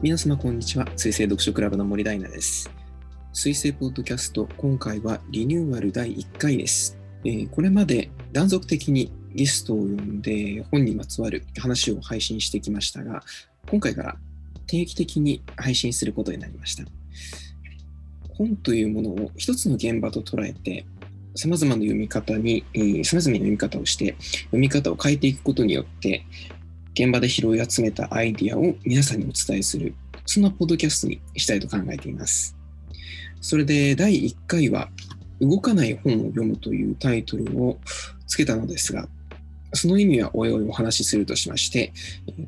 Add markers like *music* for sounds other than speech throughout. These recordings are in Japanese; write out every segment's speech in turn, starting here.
皆様こんにちは。水星読書クラブの森大奈です。水星ポッドキャスト今回はリニューアル第1回です、えー、これまで断続的にゲストを呼んで本にまつわる話を配信してきましたが今回から定期的に配信することになりました。本というものを一つの現場と捉えてさまざまな読み方に、さまざまな読み方をして、読み方を変えていくことによって、現場で拾い集めたアイディアを皆さんにお伝えする、そんなポッドキャストにしたいと考えています。それで第1回は、動かない本を読むというタイトルをつけたのですが、その意味はおいおいお話しするとしまして、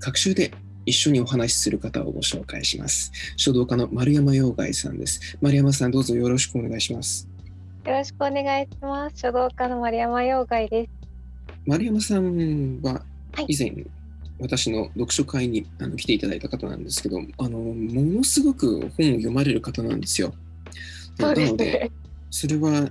各週で一緒にお話しする方をご紹介します。書道家の丸山洋外さんです。丸山さん、どうぞよろしくお願いします。よろしくお願いします。書道家の丸山洋外です。丸山さんは以前、はい、私の読書会にあの来ていただいた方なんですけど、あのものすごく本を読まれる方なんですよ。なので、それは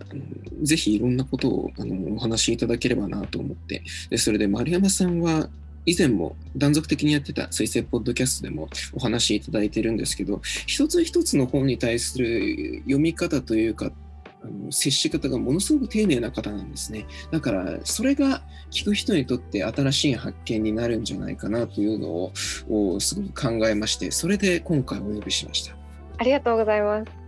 ぜひいろんなことをあのお話しいただければなと思ってでそれで丸山さんは以前も断続的にやってた水星ポッドキャストでもお話しいただいてるんですけど一つ一つの本に対する読み方というかあの接し方がものすごく丁寧な方なんですね。だからそれが聞く人にとって新しい発見になるんじゃないかなというのをすごく考えましてそれで今回お呼びしました。ありがとうございます。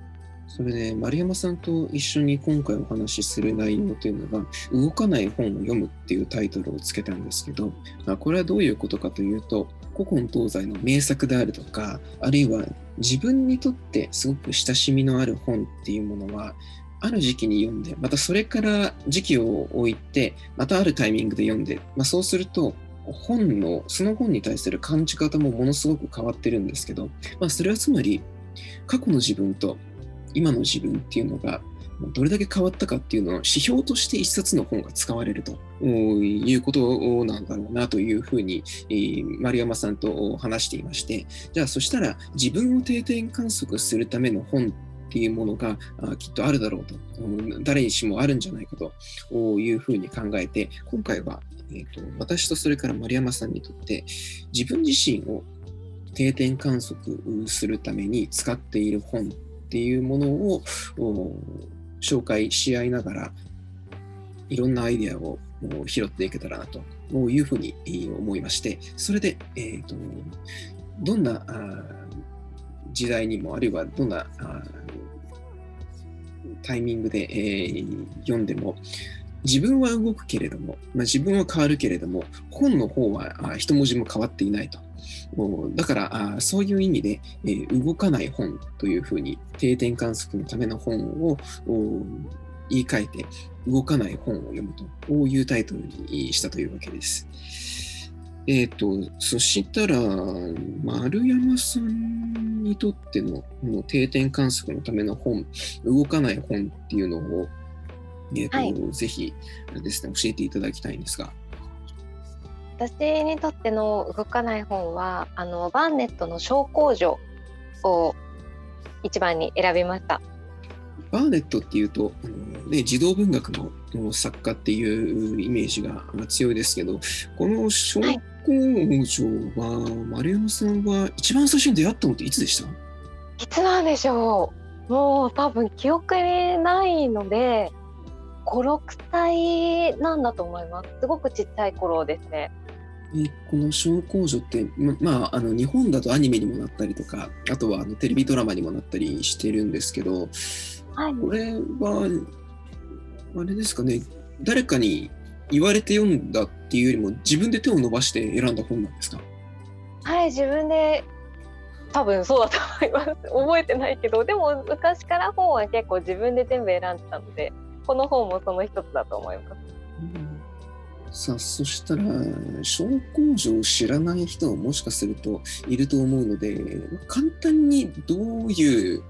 それで丸山さんと一緒に今回お話しする内容というのが「動かない本を読む」っていうタイトルをつけたんですけどこれはどういうことかというと古今東西の名作であるとかあるいは自分にとってすごく親しみのある本っていうものはある時期に読んで、またそれから時期を置いて、またあるタイミングで読んで、まあ、そうすると、本の、その本に対する感じ方もものすごく変わってるんですけど、まあ、それはつまり、過去の自分と今の自分っていうのが、どれだけ変わったかっていうのを指標として一冊の本が使われるということなんだろうなというふうに、丸山さんと話していまして、じゃあそしたら自分を定点観測するための本っていうものがきっとあるだろうと、誰にしもあるんじゃないかと。いうふうに考えて、今回は、えーと、私とそれから丸山さんにとって自分自身を定点観測するために使っている本っていうものを紹介し合いながらいろんなアイデアを拾っていけたらなというふうに思いましてそれで、えーと、どんな時代にもあるいはどんなタイミングで、えー、読んでも自分は動くけれども、まあ、自分は変わるけれども本の方は一文字も変わっていないと。だからあそういう意味で、えー、動かない本というふうに定点観測のための本を言い換えて動かない本を読むというタイトルにしたというわけです。えっ、ー、と、そしたら、丸山さんにとってのの定点観測のための本、動かない本っていうのを、えっ、ー、と、はい、ぜひですね、教えていただきたいんですが。私にとっての動かない本は、あのバーネットの小工場を一番に選びました。バーネットっていうと、あのね、児童文学の作家っていうイメージが強いですけど、この小工場は、丸山さんは一番最初に出会ったのっていつでした？いつなんでしょう。もう多分記憶にないので56歳なんだと思います。すごくちっちゃい頃ですね。えこの小工女ってま、まあ、あの日本だとアニメにもなったりとかあとはあのテレビドラマにもなったりしてるんですけど、はい、これはあれですかね。誰かに言われて読んだっていうよりも自分で手を伸ばして選んだ本なんですか？はい自分で多分そうだと思います。*laughs* 覚えてないけどでも昔から本は結構自分で全部選んでたのでこの本もその一つだと思います。うんさあそしたら小工場を知らない人はもしかするといると思うので簡単にどういう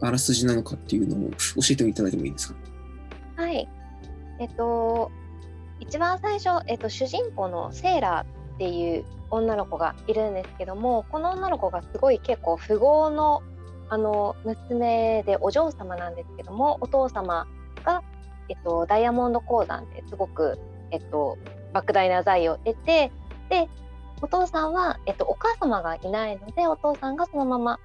あらすじなのかっていうのを教えていただいてもいいですか？はい。えっと一番最初、えっと、主人公のセーラーっていう女の子がいるんですけどもこの女の子がすごい結構富豪のあの娘でお嬢様なんですけどもお父様が、えっと、ダイヤモンド鉱山ですごく、えっと、莫大な財を得てでお父さんは、えっと、お母様がいないのでお父さんがそのまま、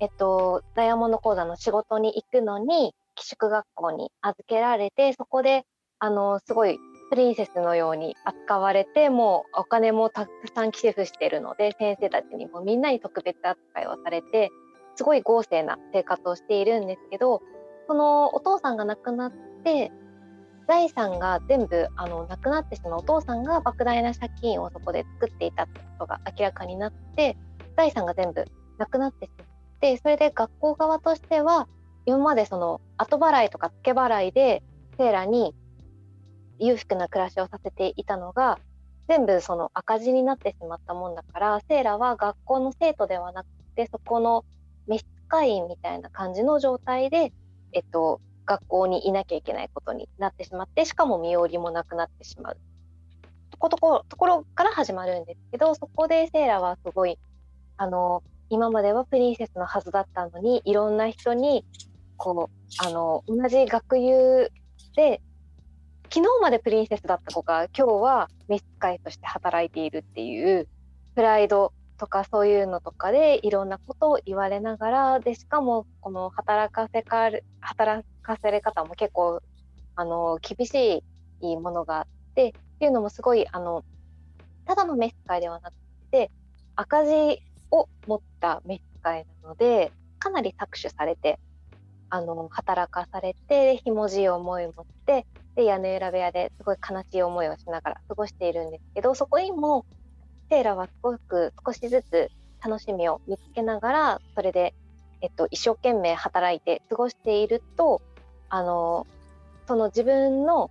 えっと、ダイヤモンド講座の仕事に行くのに寄宿学校に預けられてそこであのすごいプリンセスのように扱われてもうお金もたくさん寄付しているので先生たちにもみんなに特別扱いをされてすごい豪勢な生活をしているんですけどそのお父さんが亡くなって財産が全部あのなくなってしまうお父さんが莫大な借金をそこで作っていたってことが明らかになって財産が全部なくなってしまってそれで学校側としては今までその後払いとか付け払いでセーラに裕福な暮らしをさせていたのが全部その赤字になってしまったもんだからセーラは学校の生徒ではなくてそこの召使いみたいな感じの状態で、えっと、学校にいなきゃいけないことになってしまってしかも身寄りもなくなってしまう。とことこところから始まるんですけどそこでセーラはすごいあの今まではプリンセスのはずだったのにいろんな人にこうあの同じ学友で昨日までプリンセスだった子が今日は召使いとして働いているっていうプライドとかそういうのとかでいろんなことを言われながらでしかもこの働かせか働かせれ方も結構あの厳しいものがあってっていうのもすごいあのただの召使いではなくて赤字を持った召使いなのでかなり搾取されてあの働かされてひもじい思いを持ってで屋根裏部屋ですごい悲しい思いをしながら過ごしているんですけどそこにもセーラはすごく少しずつ楽しみを見つけながらそれで、えっと、一生懸命働いて過ごしているとあのその自分の、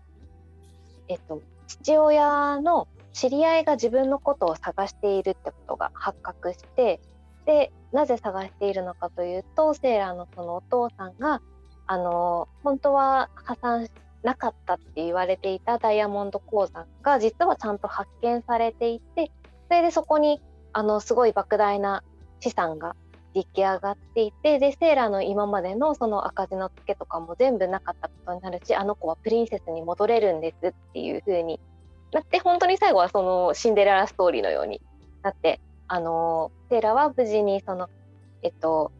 えっと、父親の知り合いが自分のことを探しているってことが発覚してでなぜ探しているのかというとセーラーのそのお父さんがあの本当は破産しなかったって言われていたダイヤモンド鉱山が実はちゃんと発見されていてそれでそこにあのすごい莫大な資産が出来上がっていてでセーラーの今までのその赤字の付けとかも全部なかったことになるしあの子はプリンセスに戻れるんですっていう風になって本当に最後はそのシンデレラストーリーのようになってあのセーラーは無事にそのえっと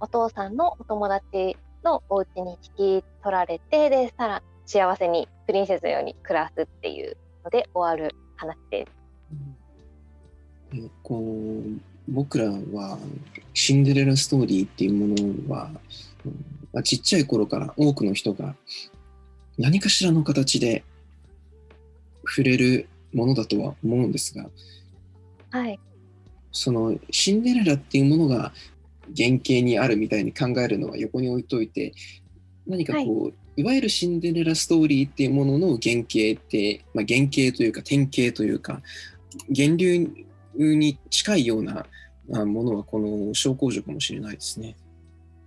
お父さんのお友達のお家に引き取られてでさら幸せにプリンセスのように暮らすっていうので終わる話です。うん、こう僕らはシンデレラストーリーっていうものは、まあ、ちっちゃい頃から多くの人が何かしらの形で触れるものだとは思うんですが、はい、そのシンデレラっていうものが原型にあるみたいに考えるのは横に置いといて何かこう、はい、いわゆるシンデレラストーリーっていうものの原型って、まあ、原型というか典型というか源流に近いようなものはこの小工場かもしれないですね。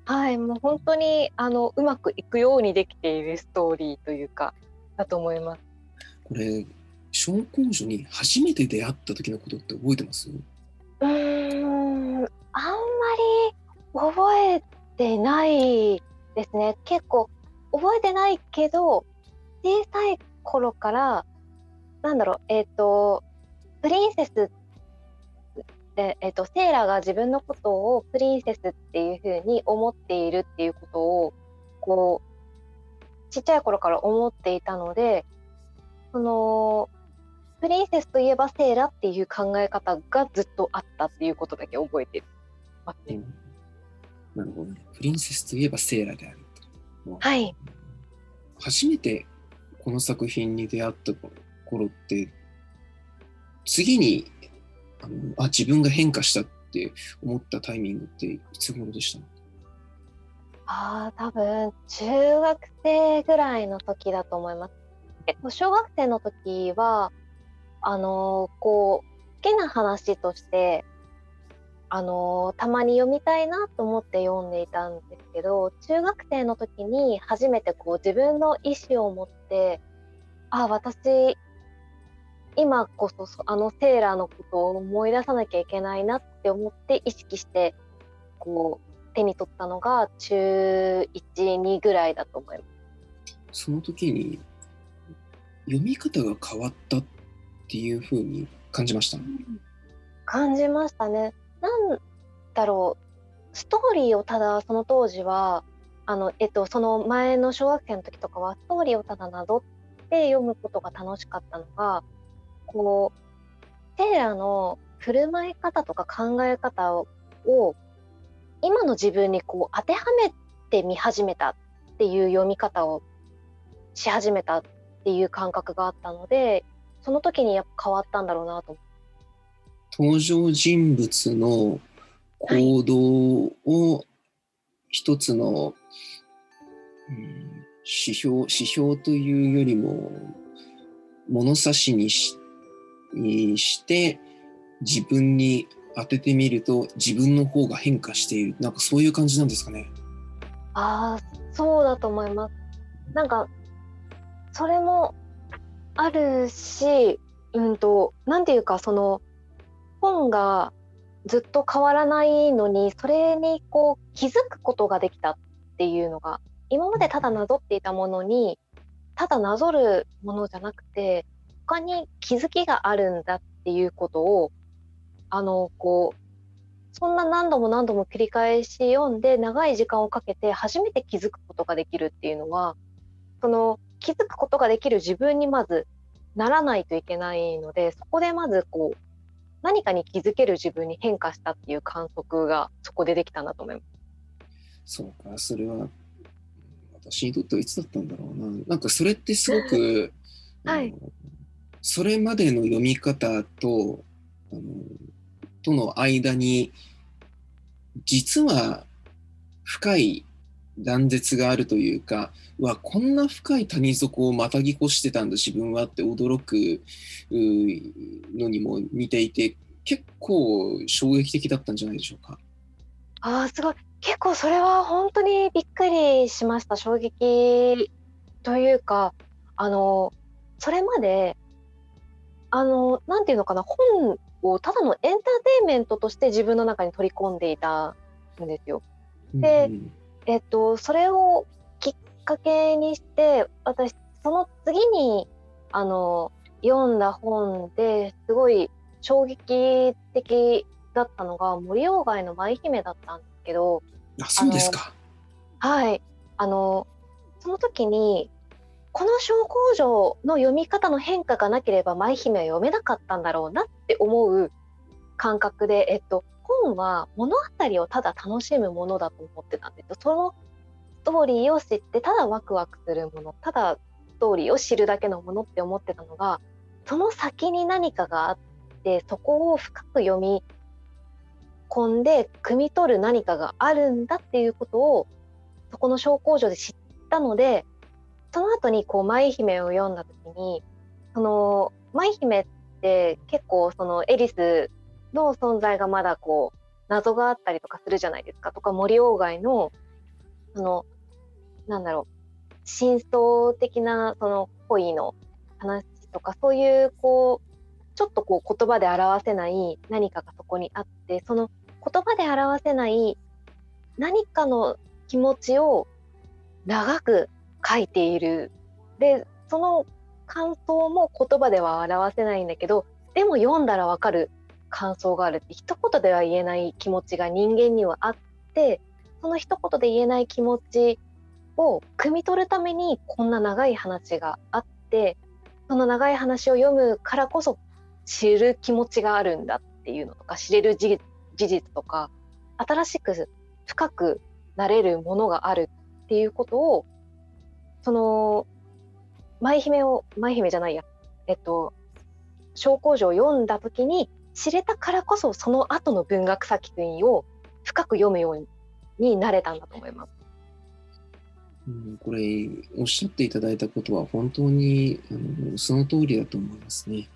はい、もう本当にあのうまくいくようにできているストーリーというかだと思います。これ小工場に初めて出会った時のことって覚えてます？うんあんまり覚えてないですね。結構覚えてないけど小さい頃からなんだろうえっ、ー、とプリンセスで、えーと、セーラが自分のことをプリンセスっていう風に思っているっていうことをこうちっちゃい頃から思っていたのでそのプリンセスといえばセーラっていう考え方がずっとあったっていうことだけ覚えてるますね。なるほどね。プリンセスといえばセーラであると。はい。初めてこの作品に出会った頃って次にあのあ自分が変化したって思ったタイミングっていつ頃でした？ああ多分中学生ぐらいの時だと思います。小学生の時はあのこう好きな話としてあのたまに読みたいなと思って読んでいたんですけど中学生の時に初めてこう自分の意思を持ってあ私今こそあのセーラーのことを思い出さなきゃいけないなって思って意識してこう手に取ったのが中12ぐらいだと思います。その時に読み方が変わったっっていうふうに感じました？感じましたね。なんだろうストーリーをただその当時はあの、えっと、その前の小学生の時とかはストーリーをただなぞって読むことが楽しかったのがこうセーラーの振る舞い方とか考え方を今の自分にこう当てはめてみ始めたっていう読み方をし始めたっていう感覚があったのでその時にやっぱ変わったんだろうなと思って。登場人物の行動を一つの、はい、うん、指標指標というよりも物差しにしにして自分に当ててみると自分の方が変化している。なんかそういう感じなんですかね。ああそうだと思います。なんかそれもあるしうんとなんていうかその本がずっと変わらないのにそれにこう気づくことができたっていうのが今までただなぞっていたものにただなぞるものじゃなくて他に気づきがあるんだっていうことをあのこうそんな何度も何度も繰り返し読んで長い時間をかけて初めて気づくことができるっていうのはその気づくことができる自分にまずならないといけないのでそこでまずこう何かに気づける自分に変化したっていう観測がそこでできたなと思います。そうかそれは私にとってはいつだったんだろうななんかそれってすごく *laughs* はい、それまでの読み方とあのとの間に実は深い断絶があるというかわこんな深い谷底をまたぎ越してたんだ自分はって驚くのにも似ていて結構衝撃的だったんじゃないでしょうか。あすごい結構それは本当にびっくりしました衝撃というかあのそれまであのなんていうのかな本をただのエンターテインメントとして自分の中に取り込んでいたんですよ。で、うん、えっと、それをきっかけにして私その次にあの読んだ本ですごい衝撃的だったのが森鴎外の舞姫だったんですけどあそうですか。はい。あのその時にこの小工場の読み方の変化がなければ舞姫は読めなかったんだろうなって思う感覚で、えっと、本は物語をただ楽しむものだと思ってたんですよ。そのストーリーを知ってただワクワクするものただストーリーを知るだけのものって思ってたのがその先に何かがあってそこを深く読み込んで汲み取る何かがあるんだっていうことをそこの小工場で知ったのでその後にこう舞姫を読んだ時にその舞姫って結構そのエリスの存在がまだこう謎があったりとかするじゃないですか。とか森鴎外のそのなんだろう真相的なその恋の話とかそういうこうちょっとこう言葉で表せない何かがそこにあってその言葉で表せない何かの気持ちを長く書いている。でその感想も言葉では表せないんだけどでも読んだらわかる。感想があるって一言では言えない気持ちが人間にはあってその一言で言えない気持ちを汲み取るためにこんな長い話があってその長い話を読むからこそ知る気持ちがあるんだっていうのとか知れる事実とか新しく深くなれるものがあるっていうことをその舞姫を舞姫じゃないやえっと小工場を読んだ時に知れたからこそその後の文学作品を深く読むようになれたんだと思います。うん、これおっしゃっていただいたことは本当にあのその通りだと思いますね。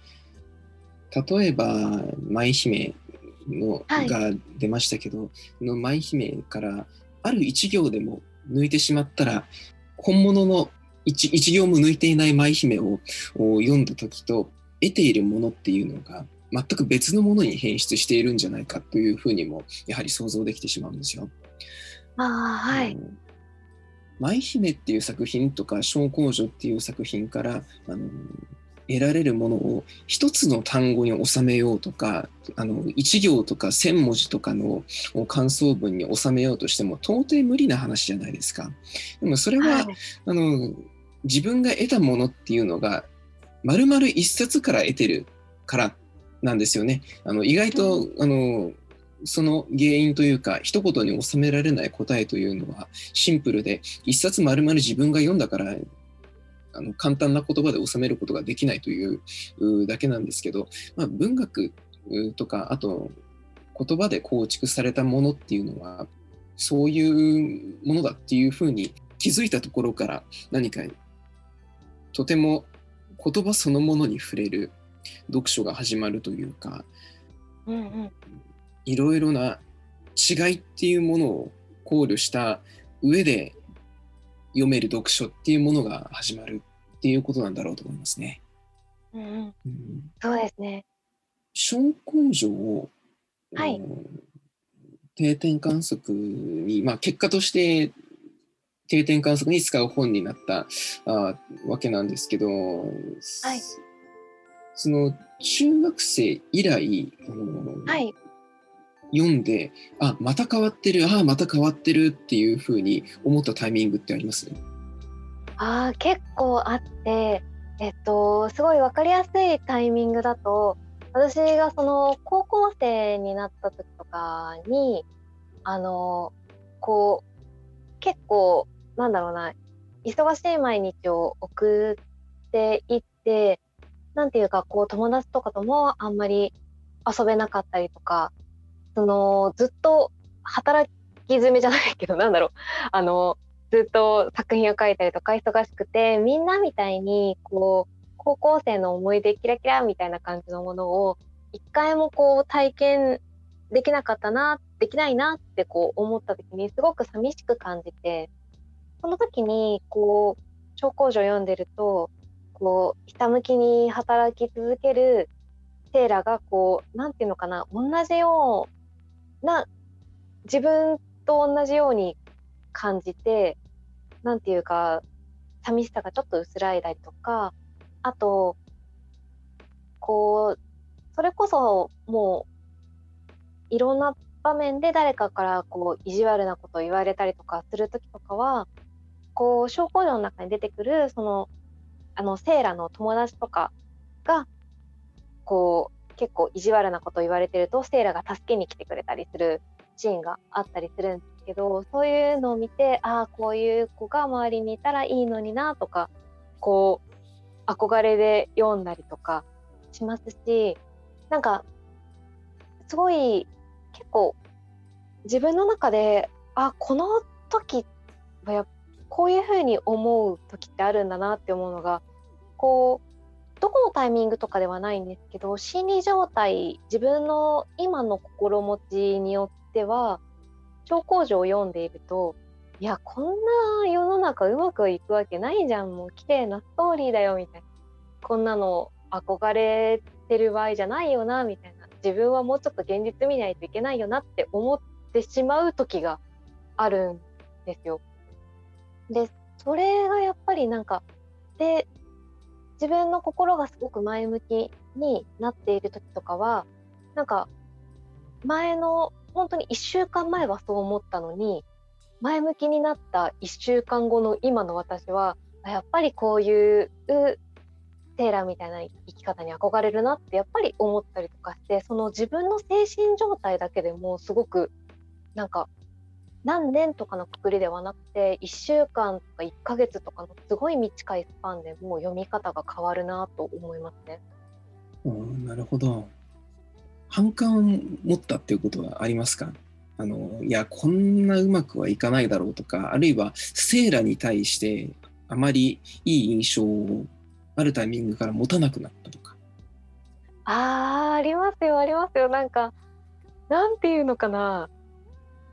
例えば舞姫の、はい、が出ましたけどの舞姫からある一行でも抜いてしまったら本物の一一行も抜いていない舞姫を読んだ時と得ているものっていうのが全く別のものに変質しているんじゃないかというふうにもやはり想像できてしまうんですよ。あはい、舞姫っていう作品とか小公女っていう作品からあの得られるものを一つの単語に収めようとかあの1行とか1,000文字とかの感想文に収めようとしても到底無理な話じゃないですか。でもそれは、はい、あの自分が得たものっていうのが丸々一冊から得てるからなんですよね。あの意外と、あのその原因というか一言に収められない答えというのはシンプルで一冊丸々自分が読んだからあの簡単な言葉で収めることができないというだけなんですけど、まあ、文学とかあと言葉で構築されたものっていうのはそういうものだっていうふうに気づいたところから何かとても言葉そのものに触れる読書が始まるというか、うんうん、いろいろな違いっていうものを考慮した上で読める読書っていうものが始まるっていうことなんだろうと思いますね。うんうん、うん、そうですね。小根性を、はい、定点観測に、まあ、結果として定点観測に使う本になったあわけなんですけど、はい、その中学生以来、はい、読んであまた変わってるああまた変わってるっていうふうに思ったタイミングってあります？あ結構あってえっとすごい分かりやすいタイミングだと私がその高校生になった時とかにあのこう結構なんだろうな忙しい毎日を送っていってなんていうかこう友達とかともあんまり遊べなかったりとかそのずっと働き詰めじゃないけどなんだろう。あのずっと作品を書いたりとか忙しくてみんなみたいにこう高校生の思い出キラキラみたいな感じのものを一回もこう体験できなかったなできないなってこう思った時にすごく寂しく感じてその時にこう小工場読んでるとこうひたむきに働き続けるセーラがこう何て言うのかな同じような自分と同じように感じて何て言うか寂しさがちょっと薄らいだりとかあとこうそれこそもういろんな場面で誰かからこう意地悪なことを言われたりとかする時とかはこう小工場の中に出てくるそのあのセーラの友達とかがこう結構意地悪なこと言われてるとセイラが助けに来てくれたりするシーンがあったりするんですけどそういうのを見てああこういう子が周りにいたらいいのになとかこう憧れで読んだりとかしますしなんかすごい結構自分の中であこの時はやっこういうふうに思う時ってあるんだなって思うのがこうどこのタイミングとかではないんですけど心理状態自分の今の心持ちによっては超工場を読んでいるといやこんな世の中うまくいくわけないじゃんもう綺麗なストーリーだよみたいなこんなの憧れてる場合じゃないよなみたいな自分はもうちょっと現実見ないといけないよなって思ってしまう時があるんですよ。でそれがやっぱりなんかで自分の心がすごく前向きになっている時とかはなんか前の本当に1週間前はそう思ったのに前向きになった1週間後の今の私はやっぱりこういうテーラーみたいな生き方に憧れるなってやっぱり思ったりとかしてその自分の精神状態だけでもすごくなんか何年とかのくくりではなくて1週間とか1ヶ月とかのすごい短いスパンでもう読み方が変わるなと思いますね。なるほど。反感を持ったっていうことはありますか？あのいやこんなうまくはいかないだろうとかあるいはセーラに対してあまりいい印象をあるタイミングから持たなくなったとか。あーありますよありますよなんかなんていうのかな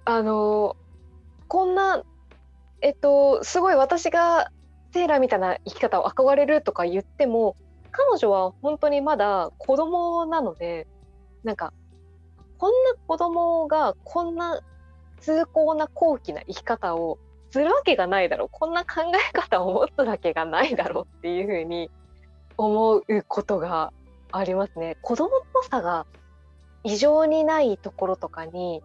あのこんなえっとすごい私がセーラーみたいな生き方を憧れるとか言っても彼女は本当にまだ子供なのでなんかこんな子供がこんな崇高な高貴な生き方をするわけがないだろうこんな考え方を持つわけがないだろうっていうふうに思うことがありますね。子供っぽさが異常にないところとかに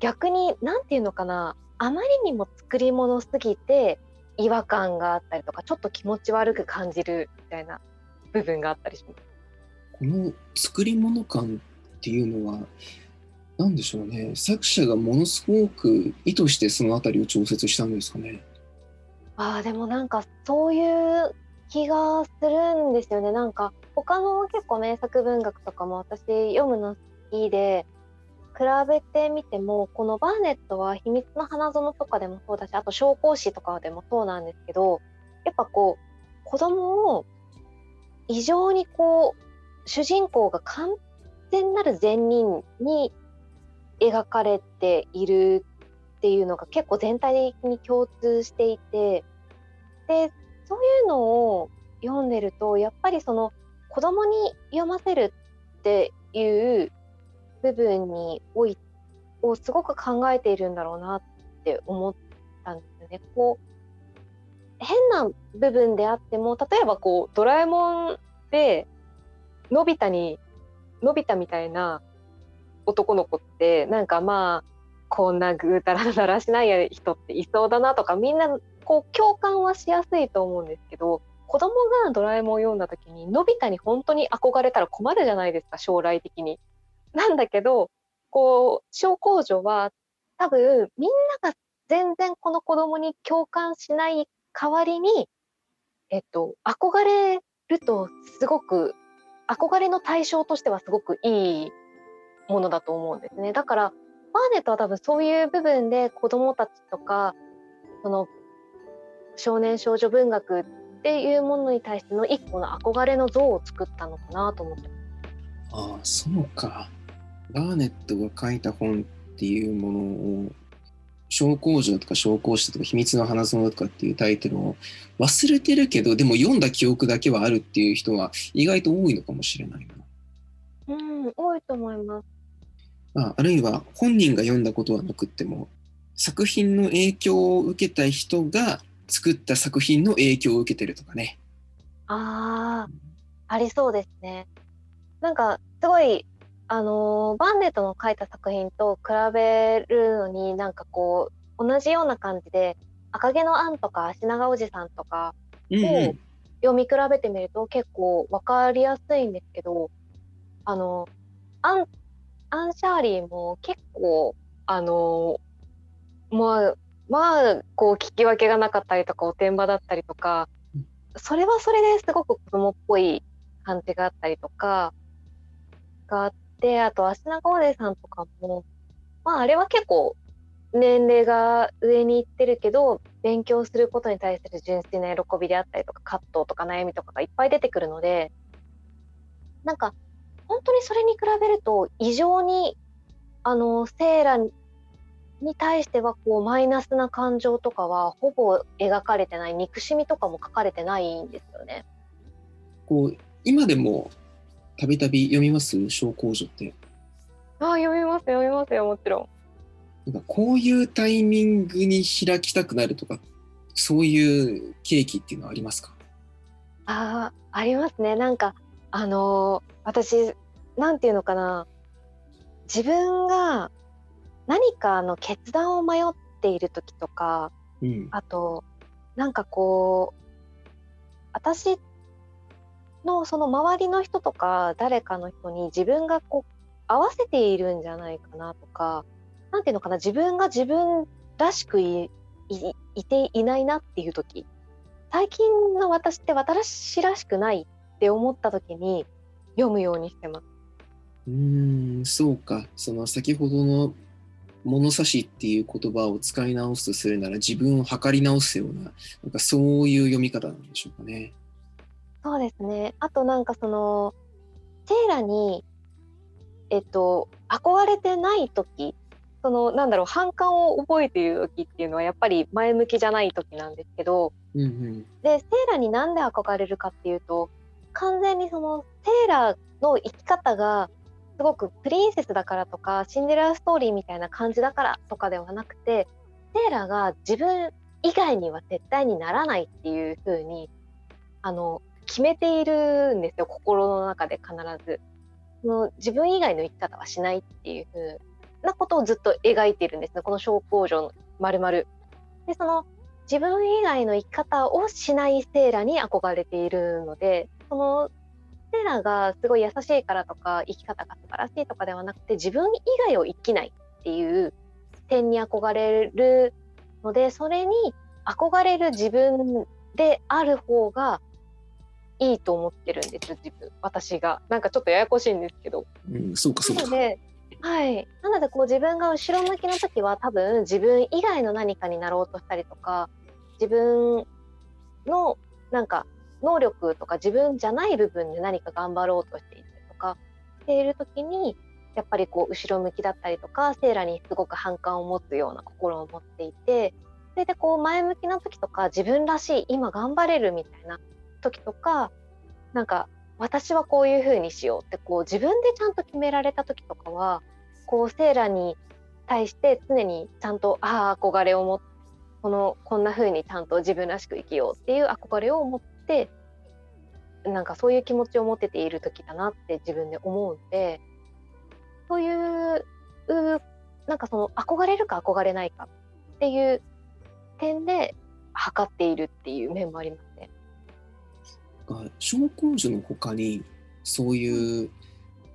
逆に何て言うのかなあまりにも作り物すぎて違和感があったりとかちょっと気持ち悪く感じるみたいな部分があったりします。この作り物感っていうのは何でしょうね作者がものすごく意図してその辺りを調節したんですかね。ああでもなんかそういう気がするんですよね。なんか他の結構名作文学とかも私読むの好きで比べてみてもこのバーネットは「秘密の花園」とかでもそうだしあと「紹興酒」とかでもそうなんですけどやっぱこう子供を異常にこう主人公が完全なる善人に描かれているっていうのが結構全体的に共通していてでそういうのを読んでるとやっぱりその子供に読ませるっていう部分においをすごく考えているんだろうなって思ったんですよね。こう変な部分であっても例えばこうドラえもんでのび太にのび太みたいな男の子ってなんかまあこんなぐうたらだらしない人っていそうだなとかみんなこう共感はしやすいと思うんですけど子供がドラえもんを読んだ時にのび太に本当に憧れたら困るじゃないですか将来的に。なんだけどこう小公女は多分みんなが全然この子供に共感しない代わりに、えっと、憧れるとすごく憧れの対象としてはすごくいいものだと思うんですね。だからバーネットは多分そういう部分で子どもたちとかその少年少女文学っていうものに対しての一個の憧れの像を作ったのかなと思ってああそうか。バーネットが書いた本っていうものを小工場とか小工室とか秘密の花園とかっていうタイトルを忘れてるけどでも読んだ記憶だけはあるっていう人は意外と多いのかもしれないな。うん多いと思います。あ、あるいは本人が読んだことはなくっても作品の影響を受けた人が作った作品の影響を受けてるとかね。ああありそうですね。なんかすごいあのーバンネットの書いた作品と比べるのになんかこう同じような感じで「赤毛のアン」とか「足長おじさん」とかうんうん。読み比べてみると結構分かりやすいんですけどあのアンアン・シャーリーも結構あのまあまあこう聞き分けがなかったりとかおてんばだったりとかうんそれはそれですごく子供っぽい感じがあったりとかがあってあと足長おじさんとかもまああれは結構年齢が上に行ってるけど勉強することに対する純粋な喜びであったりとか葛藤とか悩みとかがいっぱい出てくるのでなんか本当にそれに比べると異常にあのセーラに対してはこうマイナスな感情とかはほぼ描かれてない憎しみとかも書かれてないんですよね。こう今でもたびたび読みます？小工女って。ああ読みます読みますよもちろん。なんかこういうタイミングに開きたくなるとかそういう契機っていうのはありますか？ああありますね。なんかあのー私なんていうのかな。自分が何かの決断を迷っている時とかうん。あとなんかこう私のその周りの人とか誰かの人に自分がこう合わせているんじゃないかなとかなんていうのかな自分が自分らしくいいいていないなっていう時最近の私って私らしくないって思った時に読むようにしてます。うんそうかその先ほどの物差しっていう言葉を使い直すとするなら自分を測り直すようななんかそういう読み方なんでしょうかね。そうですね。あとなんかそのセイラにえっと憧れてない時、そのなんだろう反感を覚えている時っていうのはやっぱり前向きじゃない時なんですけど、うんうんでセイラになんで憧れるかっていうと完全にそのセイラの生き方がすごくプリンセスだからとかシンデレラストーリーみたいな感じだからとかではなくてセイラが自分以外には絶対にならないっていう風にあの決めているんですよ心の中で必ず。その自分以外の生き方はしないっていう風なことをずっと描いているんですねこの小工場の丸々。でその自分以外の生き方をしないセーラに憧れているのでそのセーラがすごい優しいからとか生き方が素晴らしいとかではなくて自分以外を生きないっていう点に憧れるのでそれに憧れる自分である方がいいと思ってるんです自分私がなんかちょっとややこしいんですけど。うん、そうかそうか。なのではい、なのでこう自分が後ろ向きの時は多分自分以外の何かになろうとしたりとか自分のなんか能力とか自分じゃない部分で何か頑張ろうとしていたりとかしている時にやっぱりこう後ろ向きだったりとかセーラにすごく反感を持つような心を持っていてそれでこう前向きな時とか自分らしい今頑張れるみたいな時とかなんか私はこういう風にしようってこう自分でちゃんと決められた時とかはこうセーラに対して常にちゃんとああ憧れを持ってこのこんな風にちゃんと自分らしく生きようっていう憧れを持ってなんかそういう気持ちを持てている時だなって自分で思うんでそういうなんかその憧れるか憧れないかっていう点で測っているっていう面もありますね。小公女の他にそういう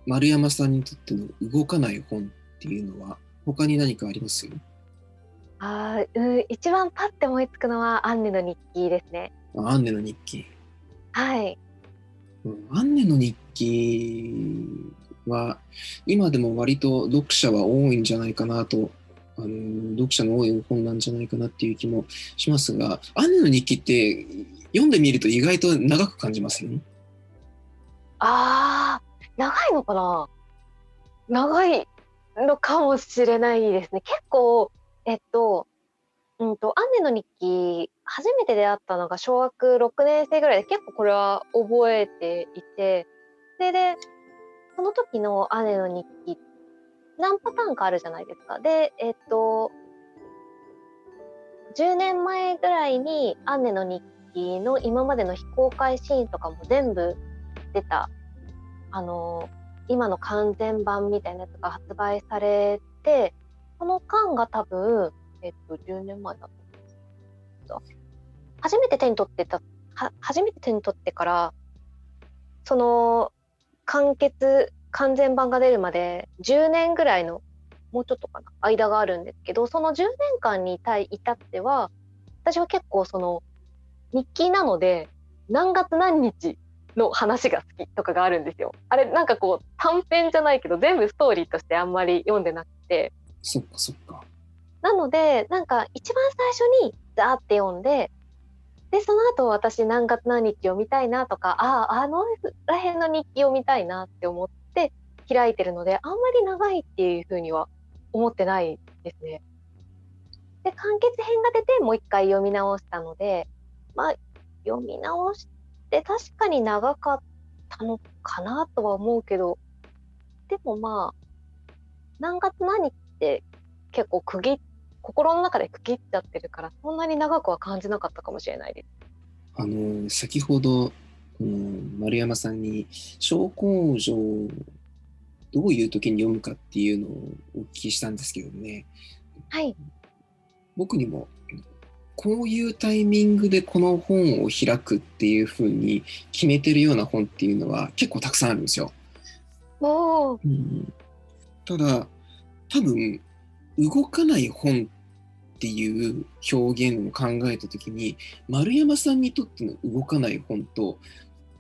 丸山さんにとっての動かない本っていうのは他に何かあります？あう一番パッて思いつくのはアンネの日記ですね。アンネの日記。はい。アンネの日記は今でも割と読者は多いんじゃないかなとあの読者の多い本なんじゃないかなっていう気もしますがアンネの日記って読んでみると意外と長く感じますよね。あー長いのかな？長いのかもしれないですね。結構えっとうんと、アンネの日記、初めて出会ったのが小学6年生ぐらいで、結構これは覚えていて、それで、その時のアンネの日記、何パターンかあるじゃないですか。で、えっと、10年前ぐらいにアンネの日記の今までの非公開シーンとかも全部出た、あの、今の完全版みたいなやつが発売されて、その間が多分、えっと、10年前だった初めて手に取ってた初めて手に取ってからその完結完全版が出るまで10年ぐらいのもうちょっとかな間があるんですけどその10年間に至っては私は結構その日記なので何月何日の話が好きとかがあるんですよ。あれなんかこう短編じゃないけど全部ストーリーとしてあんまり読んでなくて。そっかそっか。なのでなんか一番最初にザーって読んででその後私何月何日を見たいなとかあああのらへんの日記を見たいなって思って開いてるのであんまり長いっていうふうには思ってないですね。で完結編が出てもう一回読み直したのでまあ読み直して確かに長かったのかなとは思うけどでもまあ何月何って結構区切っ心の中で区切っちゃってるからそんなに長くは感じなかったかもしれないです。あの先ほど、うん、丸山さんに小工場どういう時に読むかっていうのをお聞きしたんですけどね、はい、僕にもこういうタイミングでこの本を開くっていうふうに決めてるような本っていうのは結構たくさんあるんですよ。おうん、ただ多分動かない本っていう表現を考えた時に丸山さんにとっての動かない本と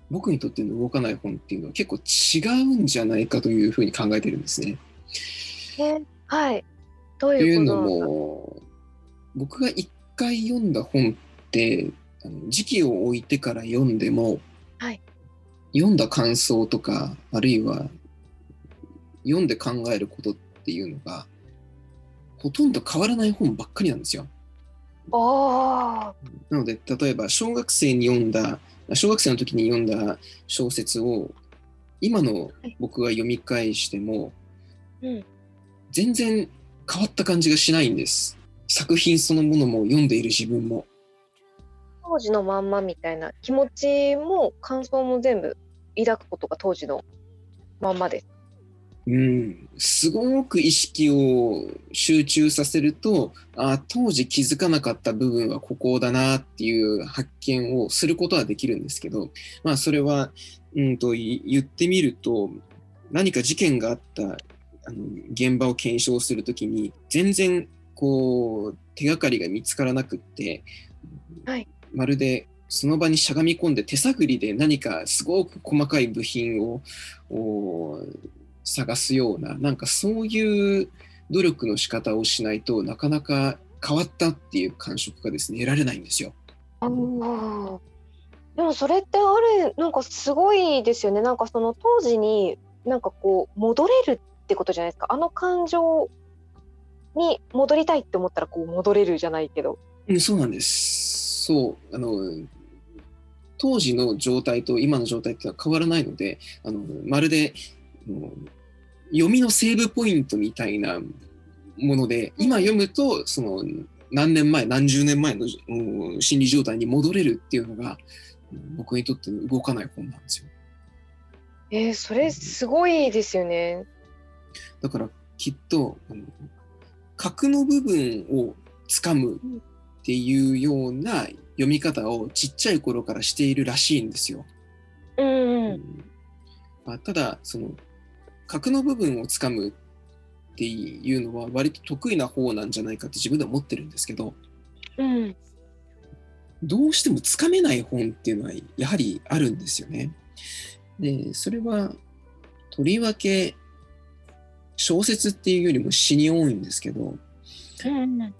僕にとっての動かない本っていうのは結構違うんじゃないかというふうに考えてるんですね。えはいどういうのも僕が一回読んだ本ってあの時期を置いてから読んでも、はい、読んだ感想とかあるいは読んで考えることっていうのがほとんど変わらない本ばっかりなんですよ。なので例えば小学生に読んだ小学生の時に読んだ小説を今の僕が読み返しても、うん、全然変わった感じがしないんです。作品そのものも読んでいる自分も。当時のまんまみたいな気持ちも感想も全部抱くことが当時のまんまです。うん、すごく意識を集中させるとあ当時気づかなかった部分はここだなっていう発見をすることはできるんですけど、まあ、それは、うん、とい言ってみると何か事件があったあの現場を検証するときに全然こう手がかりが見つからなくって、はい。まるでその場にしゃがみ込んで手探りで何かすごく細かい部品をお探すようななんかそういう努力の仕方をしないとなかなか変わったっていう感触がですね得られないんですよ。あー。でもそれってあるなんかすごいですよね。なんかその当時になんかこう戻れるってことじゃないですか。あの感情に戻りたいって思ったらこう戻れるじゃないけどうん、そうなんです。そうあの当時の状態と今の状態っては変わらないのであのまるで読みのセーブポイントみたいなもので今読むとその何年前何十年前のうん心理状態に戻れるっていうのがうん僕にとっての動かない本なんですよ。えー、それすごいですよねだからきっとあの核の部分をつかむっていうような読み方をちっちゃい頃からしているらしいんですよ。うんううんんまあ、ただその核の部分をつかむっていうのは割と得意な方なんじゃないかって自分では思ってるんですけどうんどうしてもつかめない本っていうのはやはりあるんですよね。でそれはとりわけ小説っていうよりも詩に多いんですけど、うん。ま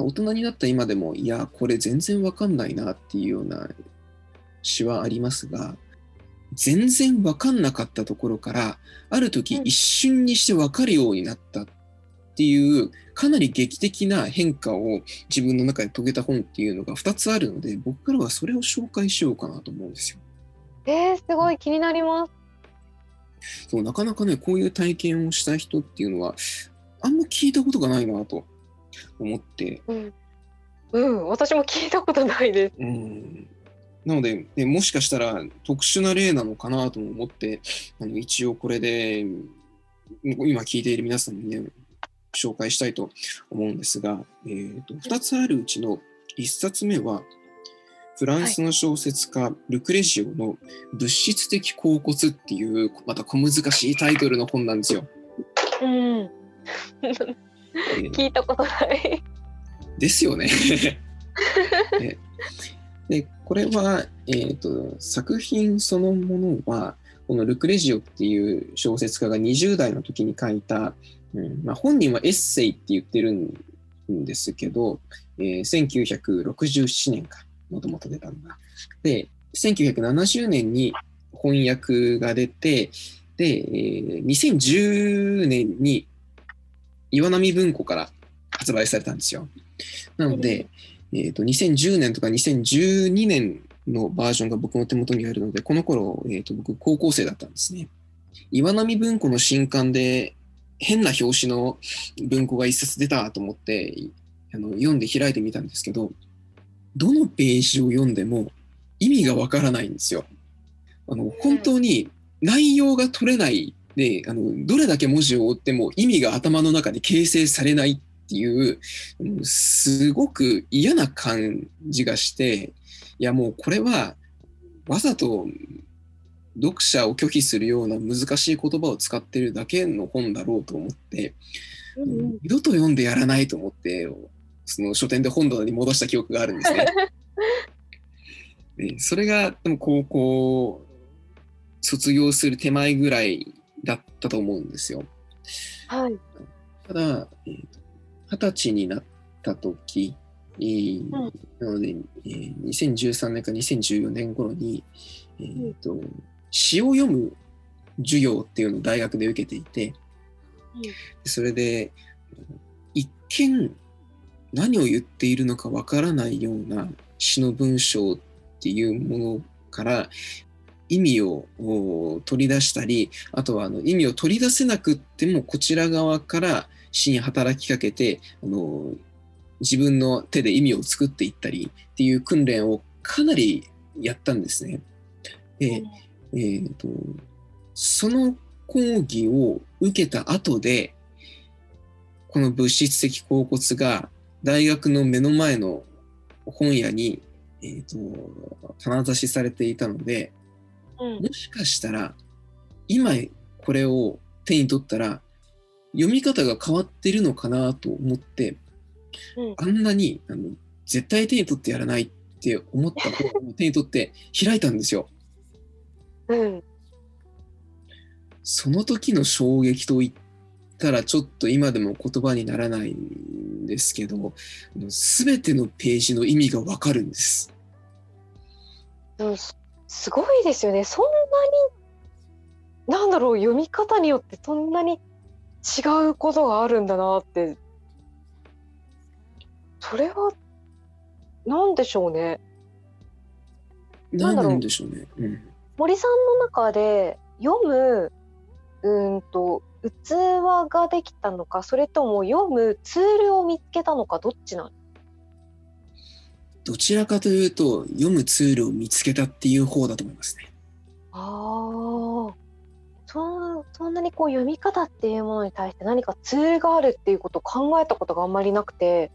あ、大人になった今でもいやこれ全然わかんないなっていうような詩はありますが全然わかんなかったところからある時うん。一瞬にしてわかるようになったっていうかなり劇的な変化を自分の中で遂げた本っていうのが2つあるので僕からはそれを紹介しようかなと思うんですよ。えー、すごい気になりますそうなかなかねこういう体験をした人っていうのはあんま聞いたことがないなと思って。うん、うん、私も聞いたことないです。うん。なので、ね、もしかしたら特殊な例なのかなとも思って、あの一応これで、今聞いている皆さんにね、紹介したいと思うんですが、えー、と2つあるうちの1冊目は、フランスの小説家、ルクレジオの物質的恍惚っていう、また小難しいタイトルの本なんですよ。うん。えー聞いたことない。ですよね。ね *laughs* でこれは、えーと、作品そのものはこのルクレジオっていう小説家が20代の時に書いた、うんまあ、本人はエッセイって言ってるんですけど、えー1967年かもともと出たのが。で1970年に翻訳が出てで、えー2010年に岩波文庫から発売されたんですよ。なので、えー、と2010年とか2012年のバージョンが僕の手元にあるので、この頃、えー、と僕高校生だったんですね。岩波文庫の新刊で変な表紙の文庫が一冊出たと思ってあの読んで開いてみたんですけど、どのページを読んでも意味がわからないんですよ。あの本当に内容が取れないであのどれだけ文字を追っても意味が頭の中で形成されないっていううんすごく嫌な感じがしていやもうこれはわざと読者を拒否するような難しい言葉を使ってるだけの本だろうと思って、うんうん二度と読んでやらないと思ってその書店で本棚に戻した記憶があるんですね。で *laughs* それがでも高校卒業する手前ぐらいだったと思うんですよ。はいただ、えーと二十歳になった時、えーんなので、えー2013年か2014年頃に、えーと詩を読む授業っていうのを大学で受けていて、うんそれで一見何を言っているのかわからないような詩の文章っていうものから意味をお取り出したりあとはあの意味を取り出せなくってもこちら側から詩に働きかけてあの自分の手で意味を作っていったりっていう訓練をかなりやったんですね。で、えーと、その講義を受けた後でこの物質的甲骨が大学の目の前の本屋に、えーと、棚出しされていたので、うん、もしかしたら今これを手に取ったら読み方が変わってるのかなと思って、うん、あんなにあの絶対手に取ってやらないって思った本を手に取って開いたんですよ。うん、その時の衝撃といったらちょっと今でも言葉にならないんですけど全てのページの意味がわかるんです。すごいですよねそんなになんだろう読み方によってそんなに違うことがあるんだなってそれは何でしょうね。何でしょうね。うん、森さんの中で読むうんと器ができたのかそれとも読むツールを見つけたのかどっちなどちらかというと読むツールを見つけたっていう方だと思いますね。ああそそんなにこう読み方っていうものに対して何かツールがあるっていうことを考えたことがあんまりなくて。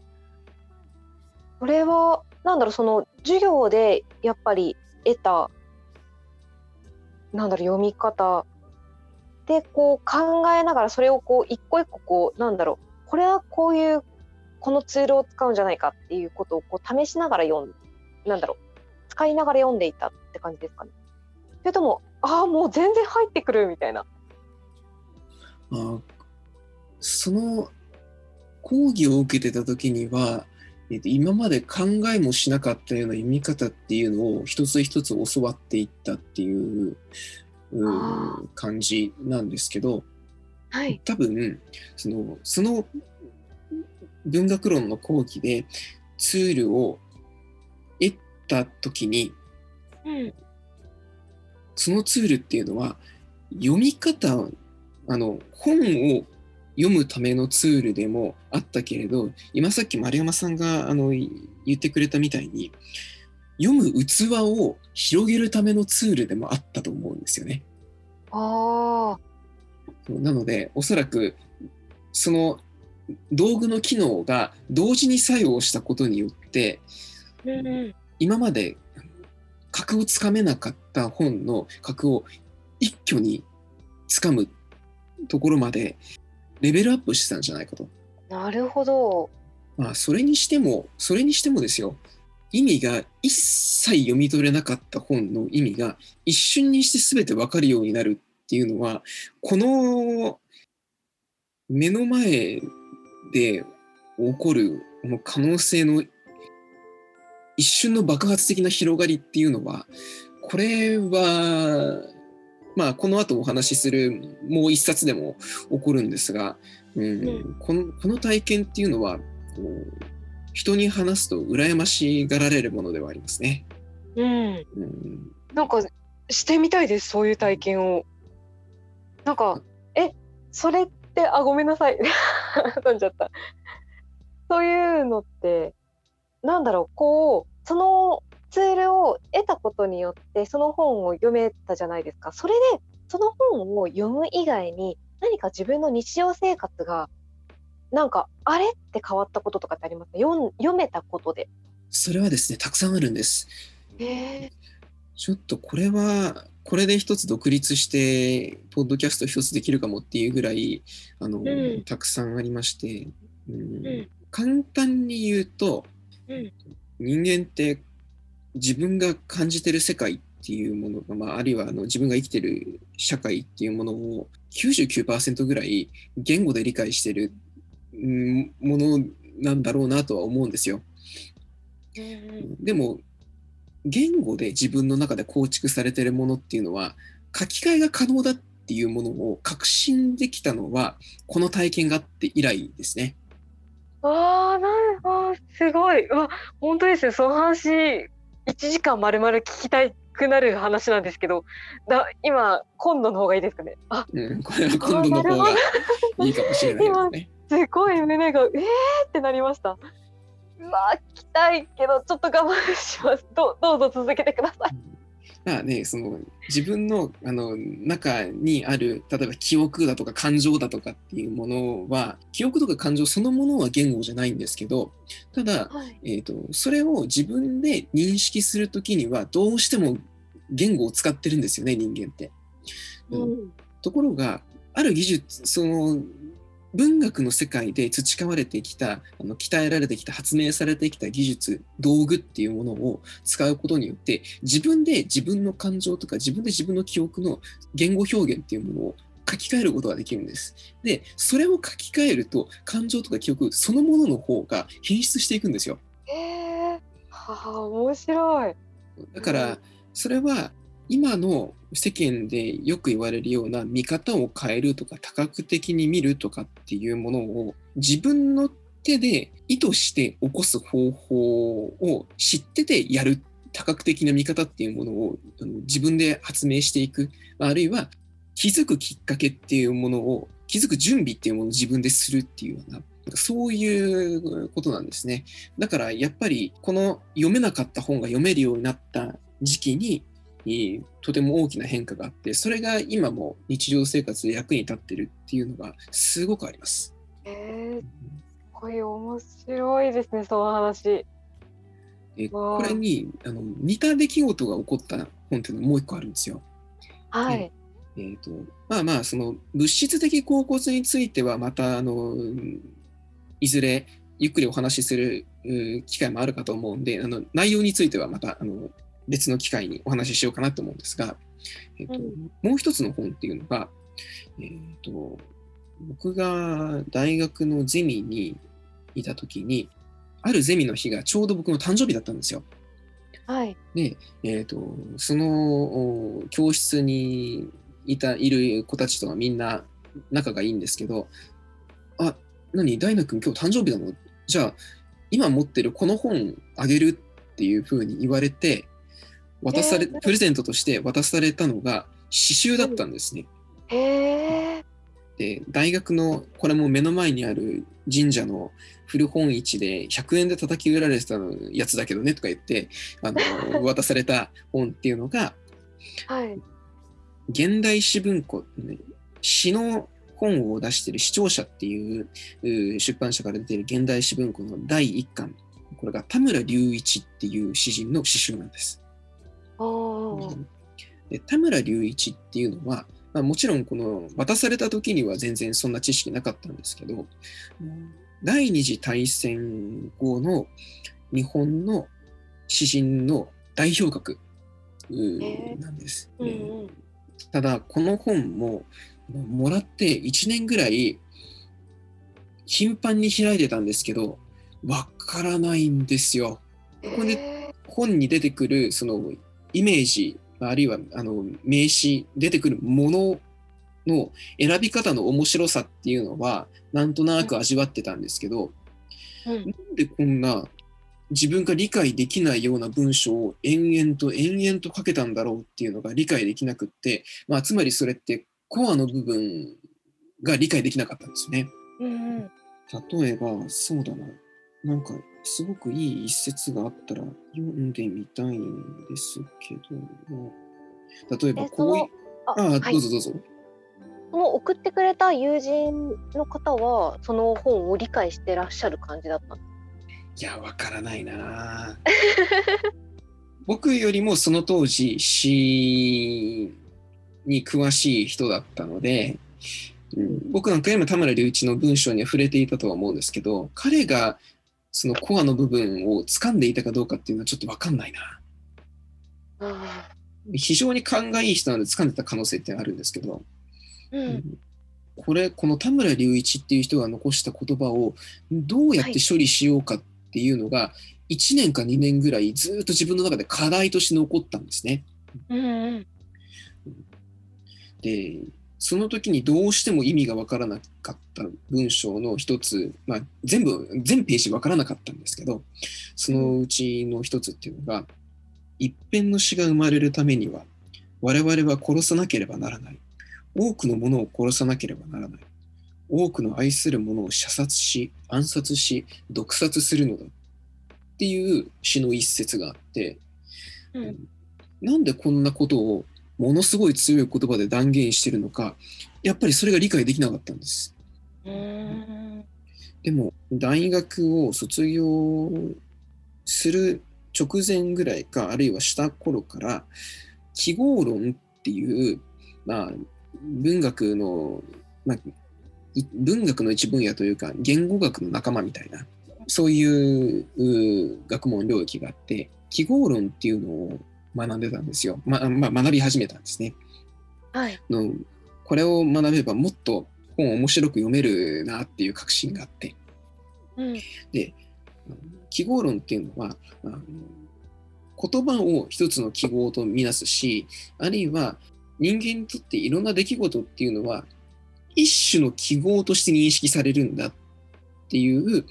それはなんだろうその授業でやっぱり得たなんだろう読み方でこう考えながらそれをこう一個一個こうなんだろうこれはこういうこのツールを使うんじゃないかっていうことをこう試しながら読んなんだろう使いながら読んでいたって感じですかね。それともああもう全然入ってくるみたいな。あその講義を受けてた時には、えー、と今まで考えもしなかったような読み方っていうのを一つ一つ教わっていったっていうう感じなんですけど、はい、多分そのその文学論の講義でツールを得た時に、うん、そのツールっていうのは読み方あの本を読むためのツールでもあったけれど今さっき丸山さんがあの言ってくれたみたいに読む器を広げるためのツールでもあったと思うんですよね。あなのでおそらくその道具の機能が同時に作用したことによって、うん、今まで格をつかめなかった本の格を一挙につかむところまでレベルアップしてたんじゃないかと。なるほど。まあそれにしてもそれにしてもですよ意味が一切読み取れなかった本の意味が一瞬にして全て分かるようになるっていうのはこの目の前で起こるこの可能性の一瞬の爆発的な広がりっていうのはこれはまあこの後お話しするもう一冊でも起こるんですが、うん、このこの体験っていうのは人に話すと羨ましがられるものではありますね。うん、うん、なんかしてみたいですそういう体験を。なんかえそれってあごめんなさい *laughs* 飛んじゃった。そういうのってなんだろうこうそのツールを得たことによってその本を読めたじゃないですか。それでその本を読む以外に何か自分の日常生活がなんかあれって変わったこととかってありますか？読読めたことで。それはですねたくさんあるんです。へちょっとこれはこれで一つ独立してポッドキャスト一つできるかもっていうぐらいあの、うん、たくさんありまして、うん、うん、簡単に言うと、うん、人間って自分が感じてる世界っていうものが、まあ、あるいはあの自分が生きてる社会っていうものを99%ぐらい言語で理解してるものなんだろうなとは思うんですよ。でも言語で自分の中で構築されてるものっていうのは書き換えが可能だっていうものを確信できたのはこの体験があって以来ですね。ああ、なんあすごい。わ、本当ですね。その話、1時間まるまる聞きたくなる話なんですけど、だ今、今度の方がいいですかね。あ、うん、これは今度の方がいいかもしれないですね。すごい胸が、えーってなりました。うわ聞きたいけどちょっと我慢します。どどうぞ続けてください。まあね、その自分のあの中にある例えば記憶だとか感情だとかっていうものは記憶とか感情そのものは言語じゃないんですけどただ、はい、えーと、それを自分で認識する時にはどうしても言語を使ってるんですよね人間って。うん、ところがある技術その文学の世界で培われてきたあの鍛えられてきた発明されてきた技術道具っていうものを使うことによって自分で自分の感情とか自分で自分の記憶の言語表現っていうものを書き換えることができるんです。でそれを書き換えると感情とか記憶そのものの方が変質していくんですよ。へえー、はあ面白い。だからそれは今の世間でよく言われるような見方を変えるとか多角的に見るとかっていうものを自分の手で意図して起こす方法を知っててやる多角的な見方っていうものを自分で発明していくあるいは気づくきっかけっていうものを気づく準備っていうものを自分でするっていうようなそういうことなんですね。だからやっぱりこの読めなかった本が読めるようになった時期ににとても大きな変化があってそれが今も日常生活で役に立ってるっていうのがすごくあります。えー、すごい面白いですねその話。でこれにあの似た出来事が起こった本っていうのがもう一個あるんですよ。はい。えーとまあまあその物質的甲骨についてはまたあのいずれゆっくりお話しする機会もあるかと思うんであの内容についてはまたあの別の機会にお話ししようかなと思うんですが、えーと、うん、もう一つの本っていうのが、えーと、僕が大学のゼミにいた時にあるゼミの日がちょうど僕の誕生日だったんですよ。はい、で、えーと、その教室にいたいる子たちとはみんな仲がいいんですけどあ何大学君今日誕生日なの？じゃあ今持ってるこの本あげるっていうふうに言われて渡され、プレゼントとして渡されたのが刺繍だったんですね。へで大学のこれも目の前にある神社の古本市で100円で叩き売られてたやつだけどねとか言ってあの *laughs* 渡された本っていうのが、はい、現代詩文庫、ね、詩の本を出している視聴者っていう出版社から出ている現代詩文庫の第1巻。これが田村隆一っていう詩人の詩集なんです。で田村隆一っていうのは、まあ、もちろんこの渡された時には全然そんな知識なかったんですけど、第二次大戦後の日本の詩人の代表格なんです、えーうん。うん、ただこの本ももらって1年ぐらい頻繁に開いてたんですけどわからないんですよ。ここで本に出てくるそのイメージ、あるいはあの名詞、出てくるものの選び方の面白さっていうのは、なんとなく味わってたんですけど、うん、なんでこんな自分が理解できないような文章を延々と延々と書けたんだろうっていうのが理解できなくって、まあ、つまりそれってコアの部分が理解できなかったんですよね。うんうん、例えば、そうだな。なんかすごくいい一節があったら読んでみたいんですけども、例えばこういう、ああ、はい、どうぞどうぞ。その送ってくれた友人の方は、その本を理解してらっしゃる感じだったいや、わからないな。*laughs* 僕よりもその当時詩に詳しい人だったので、うん、僕なんか今田村隆一の文章には触れていたとは思うんですけど彼がそのコアの部分を掴んでいたかどうかっていうのはちょっと分かんないな。非常に勘がいい人なので掴んでた可能性ってあるんですけど、うん、これこの田村隆一っていう人が残した言葉をどうやって処理しようかっていうのが、1年か2年ぐらいずっと自分の中で課題として残ったんですね。うんうん、でその時にどうしても意味がわからなかった文章の一つ、まあ、全部、全ページわからなかったんですけど、そのうちの一つっていうのが、一辺の詩が生まれるためには、我々は殺さなければならない。多くのものを殺さなければならない。多くの愛するものを射殺し、暗殺し、毒殺するのだ。っていう詩の一節があって、うんなんでこんなことをものすごい強い言葉で断言してるのかやっぱりそれが理解できなかったんです。うーん。でも大学を卒業する直前ぐらいかあるいはした頃から記号論っていう、まあ、文学の、まあ、い文学の一分野というか言語学の仲間みたいなそういうう学問領域があって記号論っていうのを学んでたんですよ、ままあ、学び始めたんですね。はい。のこれを学べばもっと本を面白く読めるなっていう確信があって。うん。記号論っていうのはあの言葉を一つの記号とみなすしあるいは人間にとっていろんな出来事っていうのは一種の記号として認識されるんだっていう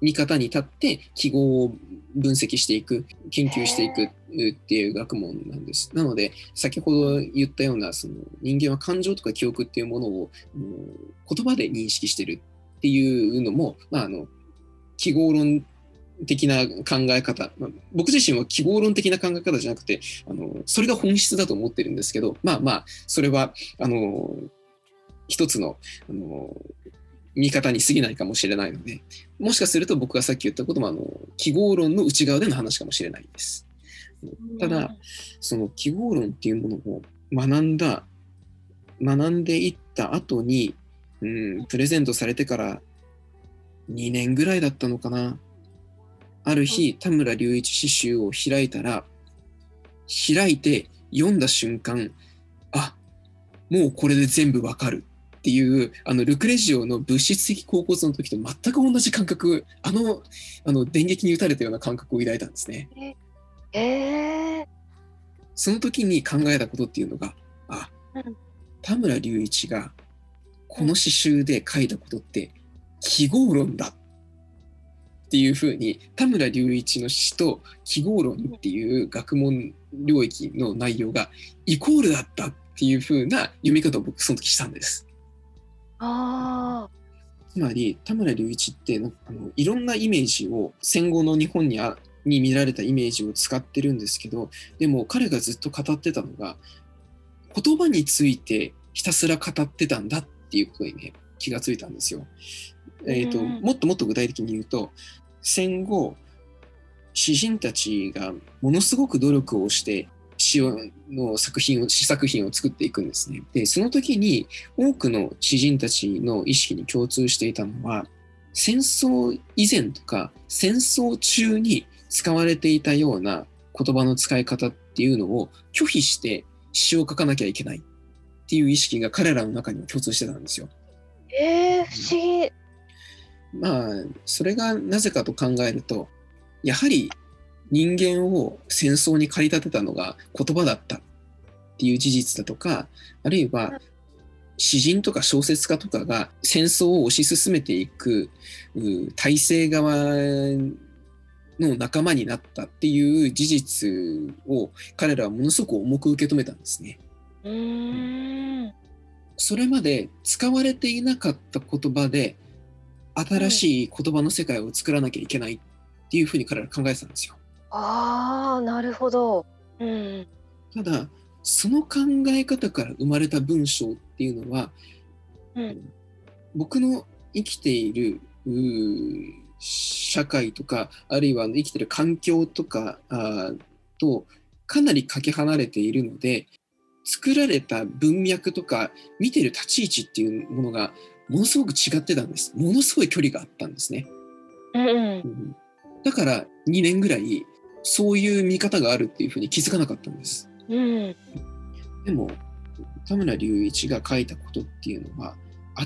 見方に立って記号を分析していく研究していくっていう学問なんです。なので先ほど言ったようなその人間は感情とか記憶っていうものをうん言葉で認識してるっていうのも、まあ、あの記号論的な考え方、まあ僕自身は記号論的な考え方じゃなくてあのそれが本質だと思ってるんですけどまあまあそれはあの一つのあの見方に過ぎないかもしれないのでもしかすると僕がさっき言ったこともあの記号論の内側での話かもしれないです。ただ、その記号論っていうものを学んだ学んでいった後に、うん、プレゼントされてから2年ぐらいだったのかな。ある日田村隆一詩集を開いたら開いて読んだ瞬間あもうこれで全部わかるっていうあのルクレジオの物質的高骨の時と全く同じ感覚あのあの電撃に打たれたような感覚を抱いたんですね。えー、その時に考えたことっていうのが、あ、うん田村隆一がこの詩集で書いたことって記号論だっていうふうに田村隆一の詩と記号論っていう学問領域の内容がイコールだったっていうふうな読み方を僕その時したんです。あつまり田村隆一ってなんかあのいろんなイメージを戦後の日本にあに見られたイメージを使ってるんですけどでも彼がずっと語ってたのが言葉についてひたすら語ってたんだっていうことにね気がついたんですよ。えーとうんもっともっと具体的に言うと戦後詩人たちがものすごく努力をして詩をの作品を詩作品を作っていくんですね。でその時に多くの詩人たちの意識に共通していたのは戦争以前とか戦争中に使われていたような言葉の使い方っていうのを拒否して詩を書かなきゃいけないっていう意識が彼らの中には共通してたんですよ。ーえー、不思議まあそれがなぜかと考えるとやはり人間を戦争に駆り立てたのが言葉だったっていう事実だとかあるいは詩人とか小説家とかが戦争を推し進めていくう体制側の仲間になったっていう事実を彼らはものすごく重く受け止めたんですね。うーんそれまで使われていなかった言葉で新しい言葉の世界を作らなきゃいけないっていうふうに彼ら考えてたんですよ。ああなるほど。うんただその考え方から生まれた文章っていうのはうん。僕の生きている社会とかあるいは生きてる環境とかあーとかなりかけ離れているので作られた文脈とか見てる立ち位置っていうものがものすごく違ってたんです。ものすごい距離があったんですね、うんうん。うんだから2年ぐらいそういう見方があるっていうふうに気づかなかったんです。うん。でも田村隆一が書いたことっていうのは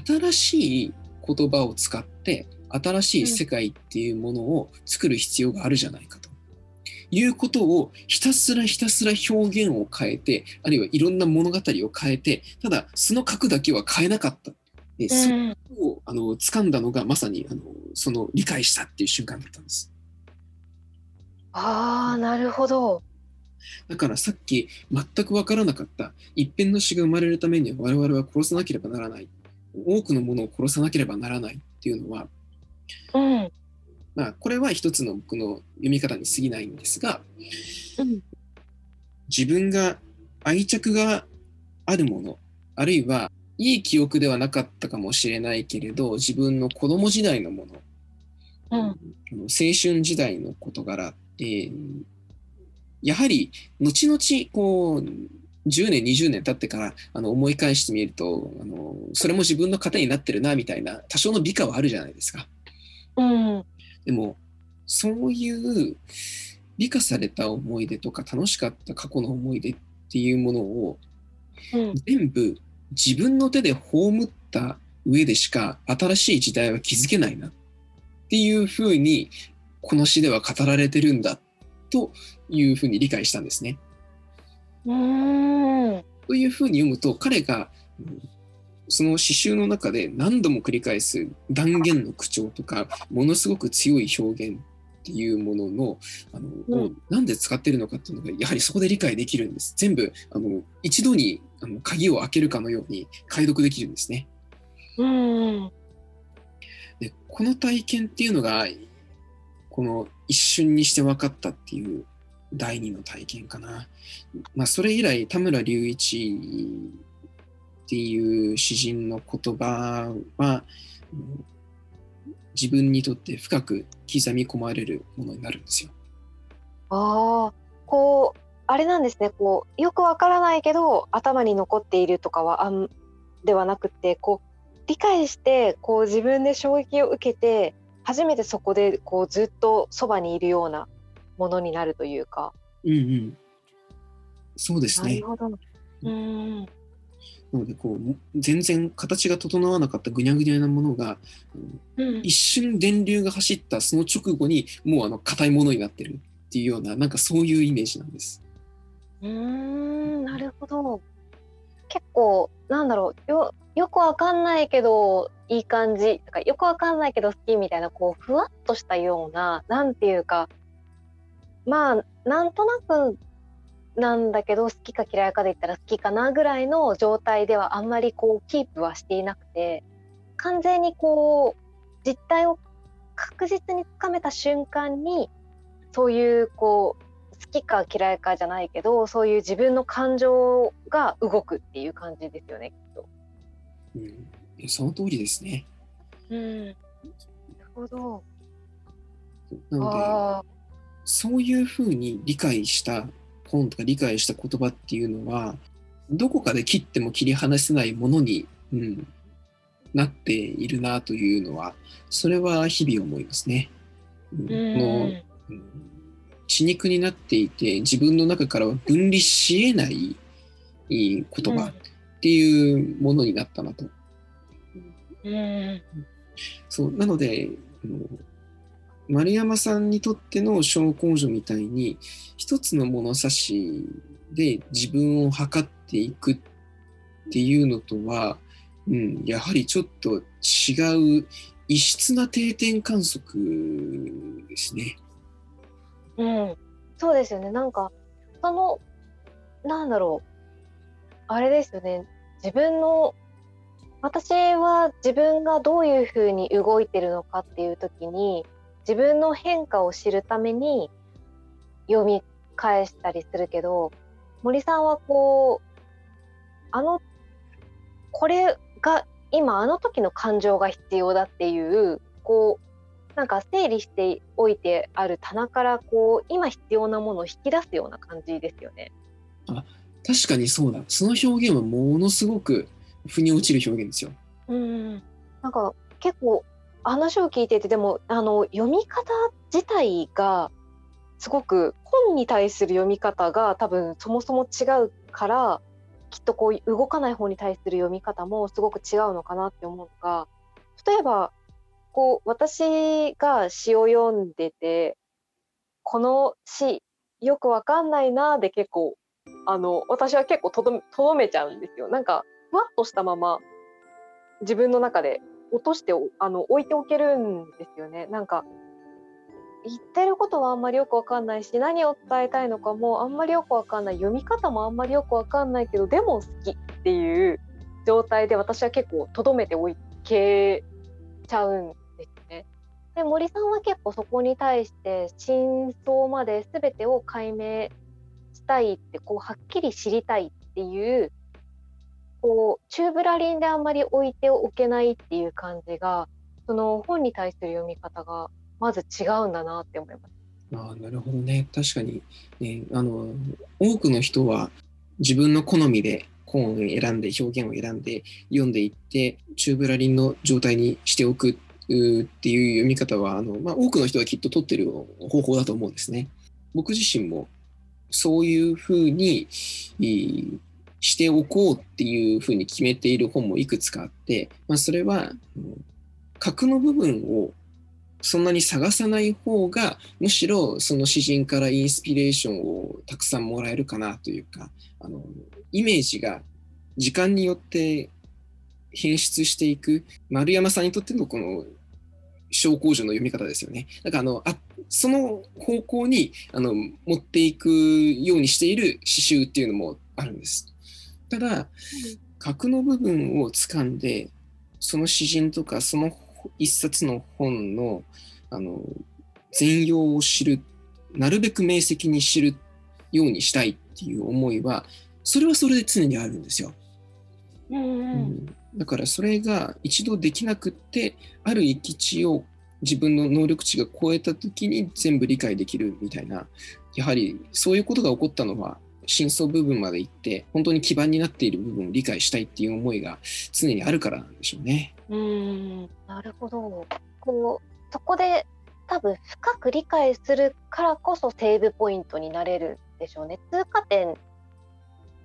新しい言葉を使って新しい世界っていうものを作る必要があるじゃないかと。いうことをひたすらひたすら表現を変えてあるいはいろんな物語を変えてただその核だけは変えなかった。でそれうんをあの掴んだのがまさにあのその理解したっていう瞬間だったんですああなるほど。だからさっき全く分からなかった。一辺の詩が生まれるためには我々は殺さなければならない。多くのものを殺さなければならない。っていうのはうん。まあ、これは一つの僕の読み方に過ぎないんですが、うん。自分が愛着があるものあるいはいい記憶ではなかったかもしれないけれど自分の子供時代のもの、うん。青春時代の事柄ってやはり後々こう10年20年経ってからあの思い返してみるとあのそれも自分の糧になってるなみたいな多少の美化はあるじゃないですか。うんでもそういう美化された思い出とか楽しかった過去の思い出っていうものをうん全部自分の手で葬った上でしか新しい時代は築けないなっていうふうにこの詩では語られてるんだというふうに理解したんですね。うんというふうに読むと彼がうんその詩集の中で何度も繰り返す断言の口調とかものすごく強い表現っていうもののあの、うんをなんで使ってるのかっていうのがやはりそこで理解できるんです。全部あの一度にあの鍵を開けるかのように解読できるんですね。うんでこの体験っていうのがこの一瞬にして分かったっていう第二の体験かな。まあ、それ以来田村隆一っていう詩人の言葉は自分にとって深く刻み込まれるものになるんですよ。ああこうあれなんですねこうよくわからないけど頭に残っているとかはあんではなくてこう理解してこう自分で衝撃を受けて初めてそこでこうずっとそばにいるようなものになるというか。うんうん。そうですねなる。ほど。うんなのでこう全然形が整わなかったぐにゃぐにゃなものがうんうん一瞬電流が走ったその直後にもうあの硬いものになってるっていうようななんかそういうイメージなんです。うーんなるほど。結構なんだろうよよくわかんないけどいい感じとかよくわかんないけど好きみたいなこうふわっとしたようななんていうかまあなんとなくなんだけど好きか嫌いかで言ったら好きかなぐらいの状態ではあんまりこうキープはしていなくて完全にこう実態を確実につかめた瞬間にそういうこう好きか嫌いかじゃないけどそういう自分の感情が動くっていう感じですよねきっと。うん、その通りですね。うん、なるほど。なのであそういうふうに理解した本とか理解した言葉っていうのはどこかで切っても切り離せないものに、うん、なっているなというのはそれは日々思いますね。うんーこのうんうん血肉になっていて自分の中からは分離し得ない言葉っていうものになったなと。うんそうなので丸山さんにとっての小公女みたいに一つの物差しで自分を測っていくっていうのとは、うん、やはりちょっと違う異質な定点観測ですね。うん、そうですよね。なんかそのなんだろう。あれですよね。自分の私は自分がどういうふうに動いてるのかっていう時に自分の変化を知るために読み返したりするけど森さんはこうあのこれが今あの時の感情が必要だっていうこうなんか整理しておいてある棚からこう今必要なものを引き出すような感じですよね。確かにそうだ。その表現はものすごく腑に落ちる表現ですよ。うん、なんか結構話を聞いててでもあの読み方自体がすごく本に対する読み方が多分そもそも違うからきっとこう動かない方に対する読み方もすごく違うのかなって思うのが例えばこう私が詩を読んでてこの詩よくわかんないなで結構あの私は結構とどめとどめちゃうんですよ。なんかふわっとしたまま自分の中で落としてあの置いておけるんですよね。なんか言ってることはあんまりよくわかんないし何を伝えたいのかもあんまりよくわかんない読み方もあんまりよくわかんないけどでも好きっていう状態で私は結構とどめておいけちゃうんで。森さんは結構そこに対して真相まで全てを解明したいってこうはっきり知りたいっていうこうチューブラリンであんまり置いておけないっていう感じがその本に対する読み方がまず違うんだなって思います。あなるほどね確かに、ね、あの多くの人は自分の好みで本を選んで表現を選んで読んでいってチューブラリンの状態にしておくっっていう読み方はあの、まあ、多くの人がきっと取ってる方法だと思うんですね。僕自身もそういうふうにしておこうっていうふうに決めている本もいくつかあって、まあ、それは核の部分をそんなに探さない方がむしろその詩人からインスピレーションをたくさんもらえるかなというかあのイメージが時間によって変質していく丸山さんにとってのこの小工場の読み方ですよね。だからあのあその方向にあの持っていくようにしている詩集っていうのもあるんです。ただ、核の部分を掴んでその詩人とかその一冊の本のあの全容を知るなるべく明晰に知るようにしたいっていう思いはそれはそれで常にあるんですよ。うん、うん、だからそれが一度できなくってある域値を自分の能力値が超えた時に全部理解できるみたいなやはりそういうことが起こったのは真相部分まで行って本当に基盤になっている部分を理解したいっていう思いが常にあるからなんでしょうね。うんなるほどこうそこで多分深く理解するからこそセーブポイントになれるでしょうね。通過点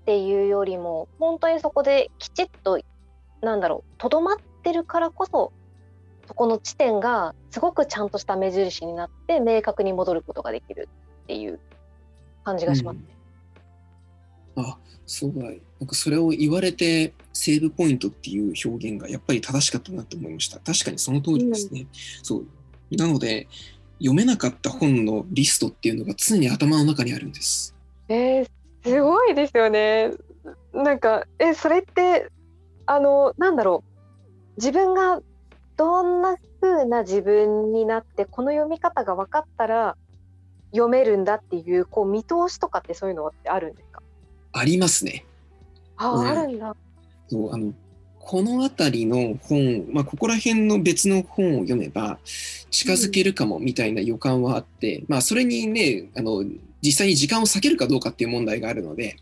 っていうよりも本当にそこできちっとなんだろうとどまってるからこそそこの地点がすごくちゃんとした目印になって明確に戻ることができるっていう感じがしますね。うん、あそうだなんかそれを言われてセーブポイントっていう表現がやっぱり正しかったなと思いました。確かにその通りですね。うん、そうなので読めなかった本のリストっていうのが常に頭の中にあるんです。えー、すごいですよね。なんかえそれってあのなんだろう自分がどんな風な自分になってこの読み方が分かったら読めるんだっていうこう見通しとかってそういうのってあるんですか？ありますね。あ、うん、あるんだ。そうあのこの辺りの本、まあ、ここら辺の別の本を読めば近づけるかもみたいな予感はあって、うん、まあそれにねあの実際に時間を割けるかどうかっていう問題があるので、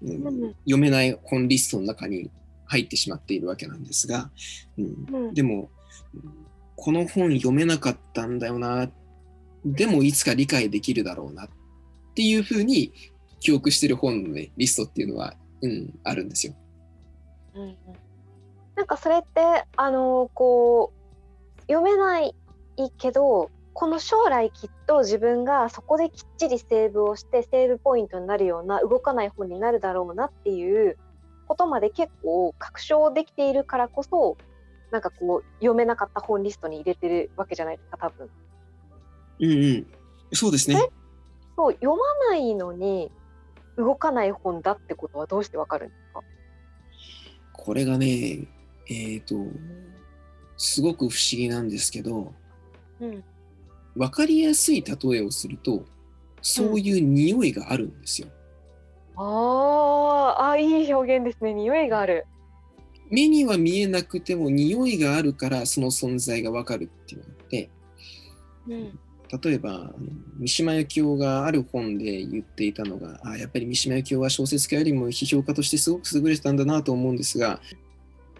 うん、読めない本リストの中に入ってしまっているわけなんですが、うん、でもこの本読めなかったんだよなでもいつか理解できるだろうなっていうふうに記憶してる本の、ね、リストっていうのは、うん、あるんですよ。うん、なんかそれってあのこう読めないけどこの将来きっと自分がそこできっちりセーブをしてセーブポイントになるような動かない本になるだろうなっていうことまで結構確証できているからこそなんかこう読めなかった本リストに入れてるわけじゃないですか多分。うんうん。そうですね。そう。読まないのに動かない本だってことはどうしてわかるんですか？これがねえっ、ー、とすごく不思議なんですけど、うん、分かりやすい例えをするとそういう匂いがあるんですよ。うん、ああいい表現ですね匂いがある。目には見えなくても匂いがあるからその存在が分かるっていうのがあって、うん、例えば三島由紀夫がある本で言っていたのがあやっぱり三島由紀夫は小説家よりも批評家としてすごく優れてたんだなと思うんですが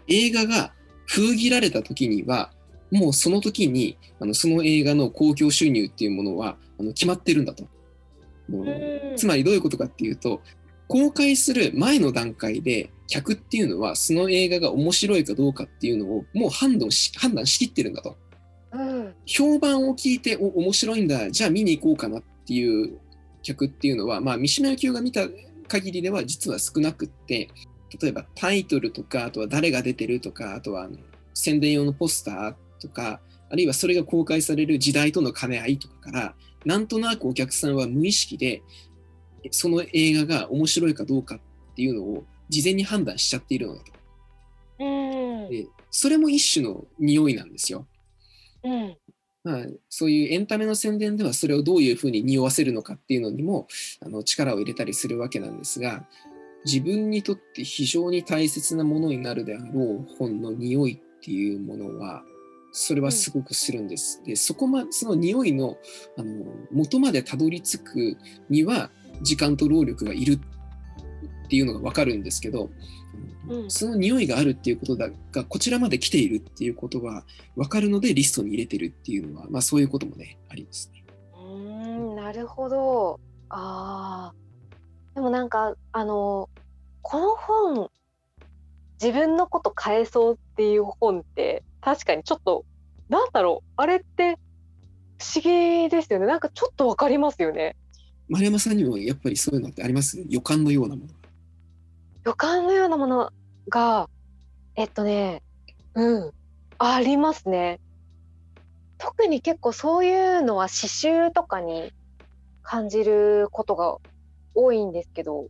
映画が封切られた時にはもうその時にあのその映画の興行収入っていうものはあの決まってるんだと。つまりどういうことかっていうと公開する前の段階で客っていうのはその映画が面白いかどうかっていうのをもう判断し判断しきってるんだと。うん、評判を聞いてお面白いんだじゃあ見に行こうかなっていう客っていうのは、まあ、三島由紀夫が見た限りでは実は少なくって例えばタイトルとかあとは誰が出てるとかあとは宣伝用のポスターとか、あるいはそれが公開される時代との兼ね合いとかから、なんとなくお客さんは無意識で、その映画が面白いかどうかっていうのを事前に判断しちゃっているのだと。うん、でそれも一種の匂いなんですよ。うん、まあ、そういうエンタメの宣伝ではそれをどういうふうに匂わせるのかっていうのにもあの力を入れたりするわけなんですが自分にとって非常に大切なものになるであろう本の匂いっていうものはそれはすごくするんです。うん、でそこまその匂いのあの元までたどり着くには時間と労力がいるっていうのが分かるんですけどうん、その匂いがあるっていうことだがこちらまで来ているっていうことが分かるのでリストに入れてるっていうのは、まあ、そういうこともねありますね。うんなるほどあでもなんかあのこの本自分のこと変えそうっていう本って確かにちょっとなんだろうあれって不思議ですよねなんかちょっと分かりますよね。丸山さんにもやっぱりそういうのってあります？予感のようなもの予感のようなものがえっとねうんありますね。特に結構そういうのは刺繍とかに感じることが多いんですけど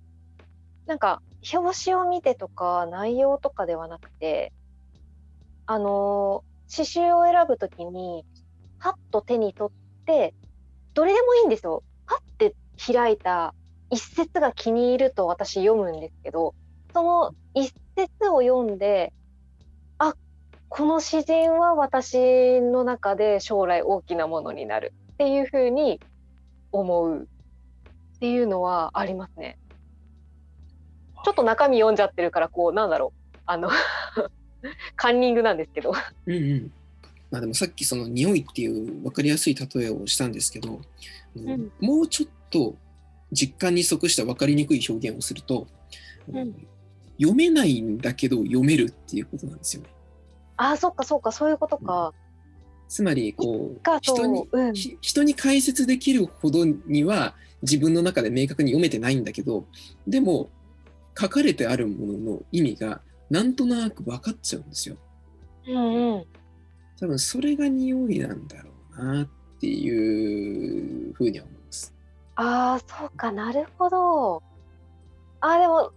なんか表紙を見てとか内容とかではなくてあの刺繍を選ぶときにパッと手に取ってどれでもいいんですよ。パッて開いた一節が気に入ると私読むんですけどその一節を読んであこの詩人は私の中で将来大きなものになるっていうふうに思うっていうのはありますね。ちょっと中身読んじゃってるからこうなんだろうあの *laughs* カンニングなんですけど。うんうんまあ、でもさっきその匂いっていう分かりやすい例えをしたんですけど、うん、もうちょっと実感に即した分かりにくい表現をすると、うん、読めないんだけど読めるっていうことなんですよね。ああそっかそっかそういうことか。うん、つまりこう人に、うん、人に解説できるほどには自分の中で明確に読めてないんだけどでも書かれてあるものの意味がなんとなく分かっちゃうんですよ。うんうん、多分それが匂いなんだろうなっていうふうには思います。ああそうかなるほど。あでも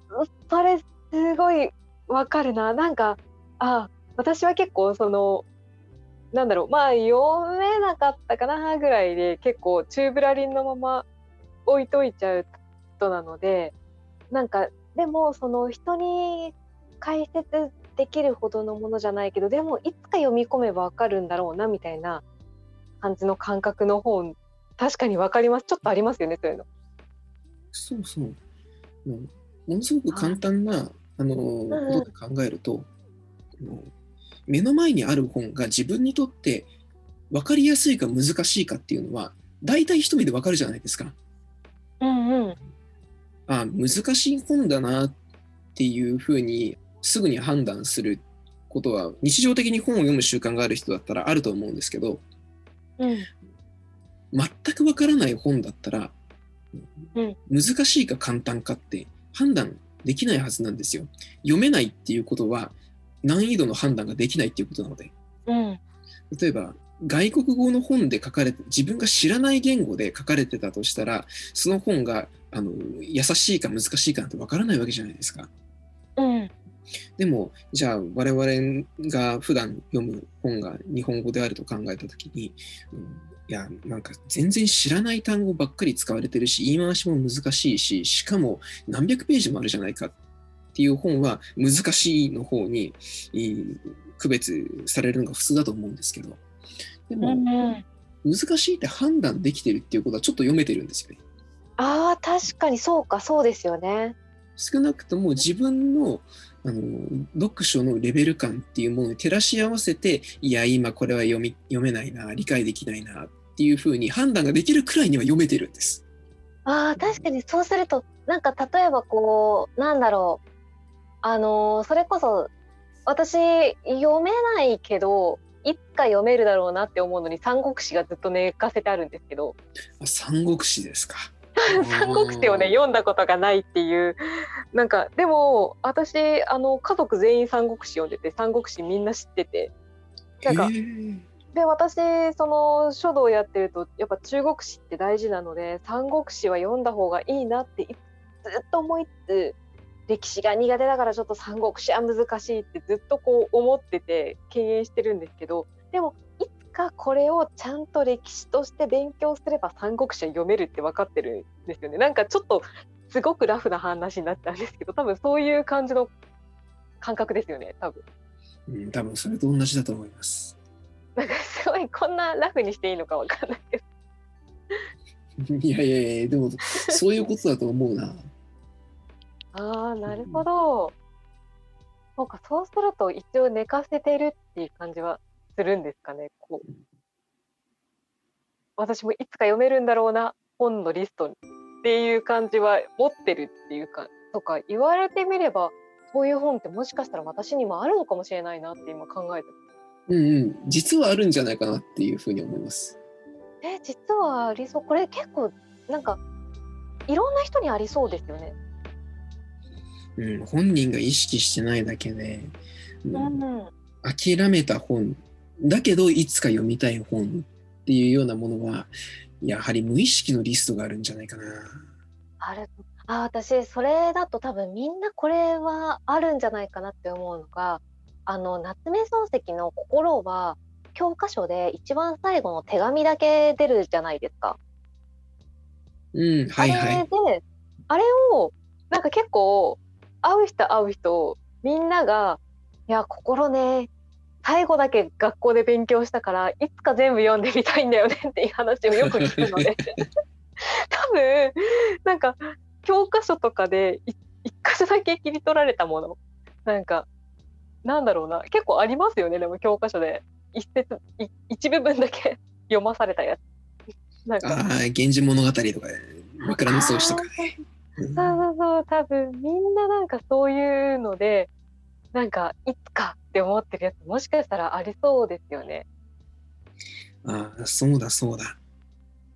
それすごいわかるな。なんか、あ、私は結構その、なんだろう、まあ読めなかったかなぐらいで結構チューブラリンのまま置いといちゃう人なので、なんかでもその人に解説できるほどのものじゃないけど、でもいつか読み込めばわかるんだろうなみたいな感じの感覚の本、確かにわかります。ちょっとありますよね、そういうの。そうそう。ものすごく簡単なあの、ことで考えると、目の前にある本が自分にとって分かりやすいか難しいかっていうのは大体一目で分かるじゃないですか。うんうん、あ難しい本だなっていうふうにすぐに判断することは日常的に本を読む習慣がある人だったらあると思うんですけど、うん、全く分からない本だったら、うん、難しいか簡単かって判断できないはずなんですよ。読めないっていうことは難易度の判断ができないっていうことなので。うん、例えば外国語の本で書かれて自分が知らない言語で書かれてたとしたらその本があの優しいか難しいかなんてわからないわけじゃないですか。うん、でもじゃあ我々が普段読む本が日本語であると考えた時に、うん、いや、なんか全然知らない単語ばっかり使われてるし、言い回しも難しいし、しかも何百ページもあるじゃないかっていう本は難しいの方に区別されるのが普通だと思うんですけど、でも、難しいって判断できてるっていうことはちょっと読めてるんですよね。ああ、確かにそうか、そうですよね。少なくとも自分のあの読書のレベル感っていうものに照らし合わせていや今これは読み読めないな理解できないなっていうふうに判断ができるくらいには読めてるんです。あ確かにそうするとなんか例えばこうなんだろうあのそれこそ私読めないけどいつか読めるだろうなって思うのに三国志がずっと寝かせてあるんですけど三国志ですか *laughs* 三国志をね読んだことがないっていう。なんかでも私あの家族全員三国志読んでて三国志みんな知ってて。なんかで私その書道やってるとやっぱ中国史って大事なので三国志は読んだ方がいいなってずっと思いつつ歴史が苦手だからちょっと三国志は難しいってずっとこう思ってて敬遠してるんですけどでもいつがこれをちゃんと歴史として勉強すれば三国志は読めるって分かってるんですよね。なんかちょっとすごくラフな話になっちゃうんですけど多分そういう感じの感覚ですよね多分。うん、多分それと同じだと思います。なんかすごいこんなラフにしていいのか分かんないけど。いやいやいや、でもそういうことだと思うな。*laughs* ああなるほど。そうかそうすると一応寝かせてるっていう感じはするんですかね。こう私もいつか読めるんだろうな本のリストっていう感じは持ってるっていうかとか言われてみればそういう本ってもしかしたら私にもあるのかもしれないなって今考えてますうんうん、実はあるんじゃないかなっていうふうに思います。え実はありそうこれ結構なんかいろんな人にありそうですよね。うん、本人が意識してないだけで、うんうん諦めた本だけどいつか読みたい本っていうようなものはやはり無意識のリストがあるんじゃないかな。あるあ私それだと多分みんなこれはあるんじゃないかなって思うのがあの夏目漱石の「心」は教科書で一番最後の手紙だけ出るじゃないですか。うん、はいはあれい。であれをなんか結構会う人会う人みんなが「いや心ね最後だけ学校で勉強したからいつか全部読んでみたいんだよね」っていう話をよく聞くので。*laughs* 多分なんか教科書とかでい一箇所だけ切り取られたもの。なんかなんだろうな。結構ありますよねでも教科書で。一節い一部分だけ *laughs* 読まされたやつ。なんか。ああ、源氏物語とか、枕草子とかね。うんそうそうそう。多分みんななんかそういうのでなんかいつかって思ってるやつもしかしたらありそうですよね。ああ、そうだそうだ。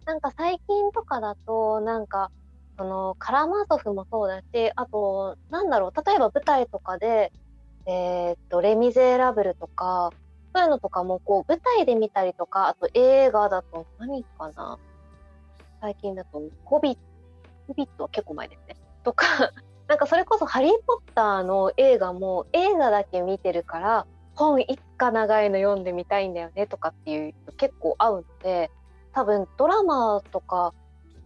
なんか最近とかだとなんかそのカラマーゾフもそうだしあとなんだろう例えば舞台とかで「えーっとレ・ミゼラブル」とかそういうのとかもこう舞台で見たりとかあと映画だと何かな最近だと「ホビット」ホビットは結構前ですね。とかなんかそれこそ「ハリー・ポッター」の映画も映画だけ見てるから本一家長いの読んでみたいんだよねとかっていう人結構合うので多分ドラマとか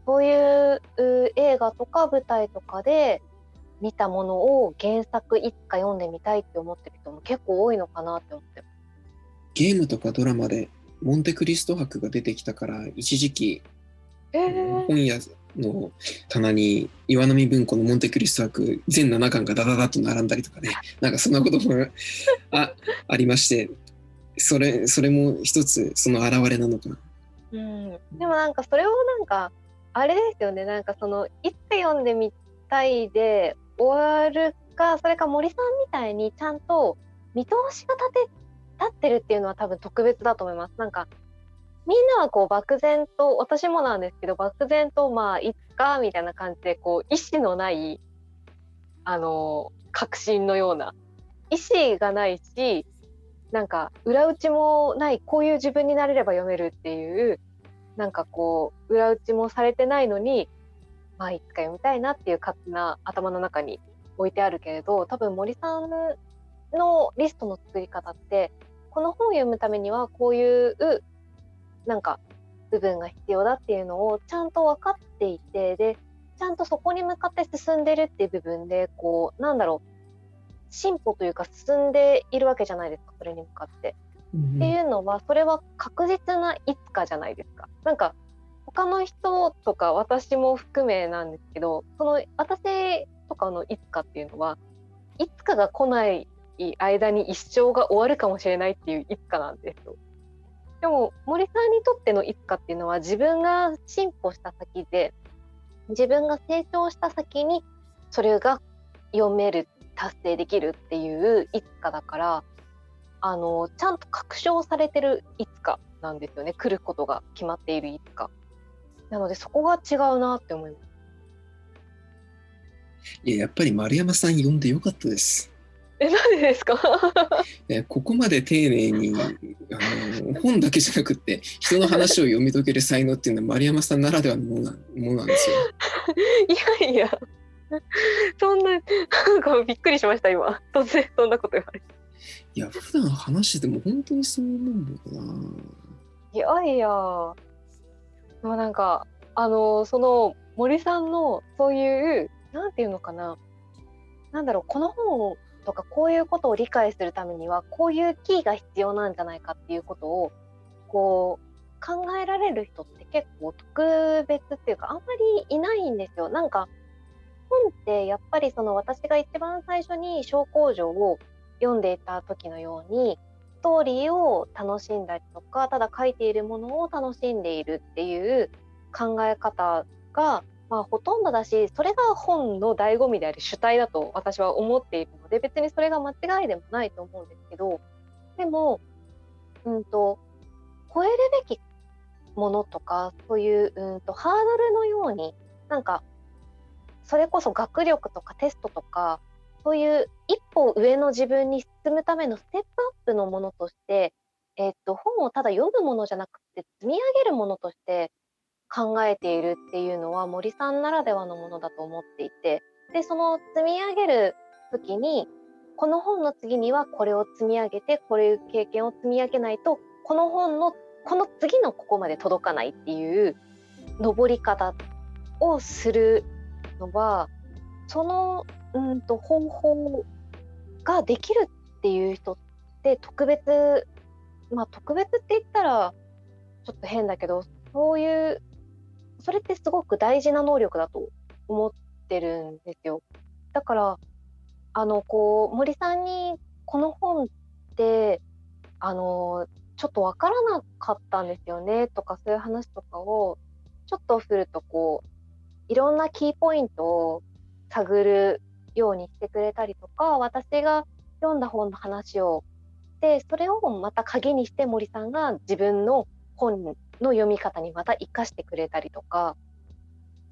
そういうう映画とか舞台とかで見たものを原作一家読んでみたいって思ってる人も結構多いのかなって思ってます。ゲームとかドラマでモンテクリスト博が出てきたから、一時期、えー、本屋の棚に岩波文庫のモンテクリスト博全7巻がダダダと並んだりとかね、なんかそんなこともあありまして、それそれも一つその表れなのかな。うん、でもなんかそれをなんかあれですよねなんかそのいつ読んでみたいで終わるかそれか森さんみたいにちゃんと見通しが立て立ってるっていうのは多分特別だと思います。なんかみんなはこう漠然と私もなんですけど漠然とまあいつかみたいな感じでこう意志のないあの確信のような意志がないしなんか裏打ちもないこういう自分になれれば読めるっていうなんかこう裏打ちもされてないのにまあいつか読みたいなっていう勝手な頭の中に置いてあるけれど多分森さんのリストの作り方ってこの本を読むためにはこういうなんか部分が必要だっていうのをちゃんと分かっていてでちゃんとそこに向かって進んでるっていう部分でこうなんだろう進歩というか進んでいるわけじゃないですかそれに向かって。っていうのはそれは確実ないつかじゃないですか。なんか他の人とか私も含めなんですけどその私とかのいつかっていうのはいつかが来ない間に一生が終わるかもしれないっていういつかなんですよ。でも森さんにとってのいつかっていうのは自分が進歩した先で自分が成長した先にそれが読める達成できるっていういつかだからあのちゃんと確証されてるいつかなんですよね。来ることが決まっているいつかなのでそこが違うなって思います。いや、やっぱり丸山さん呼んでよかったです。えなんでですか？*laughs* えここまで丁寧にあの本だけじゃなくって人の話を読み解ける才能っていうのは丸山さんならではのものなものなんですよ。*laughs* いやいや。そんななんかびっくりしました今。突然そんなこと言われて。いや普段話してても本当にそう思うんだよな。いやいや。でもなんかあのその森さんのそういうなんていうのかな。なんだろうこの本とかこういうことを理解するためにはこういうキーが必要なんじゃないかっていうことをこう考えられる人って結構特別っていうかあんまりいないんですよ。なんか本ってやっぱりその私が一番最初に小工場を読んでいた時のようにストーリーを楽しんだりとかただ書いているものを楽しんでいるっていう考え方が、まあ、ほとんどだしそれが本の醍醐味である主体だと私は思っているので別にそれが間違いでもないと思うんですけどでも、うんと、超えるべきものとかそういう、うんとハードルのようになんかそれこそ学力とかテストとかそういう一歩上の自分に進むためのステップアップのものとして、えっと、本をただ読むものじゃなくて積み上げるものとして考えているっていうのは森さんならではのものだと思っていてでその積み上げる時にこの本の次にはこれを積み上げてこれいう経験を積み上げないとこの本のこの次のここまで届かないっていう登り方をするのはそのうんと方法ができるっていう人って特別まあ特別って言ったらちょっと変だけどそういうそれってすごく大事な能力だと思ってるんですよ。だからあのこう森さんにこの本ってあのちょっと分からなかったんですよねとかそういう話とかをちょっとするとこういろんなキーポイントを探るようにしてくれたりとか私が読んだ本の話をでそれをまた鍵にして森さんが自分の本の読み方にまた生かしてくれたりとか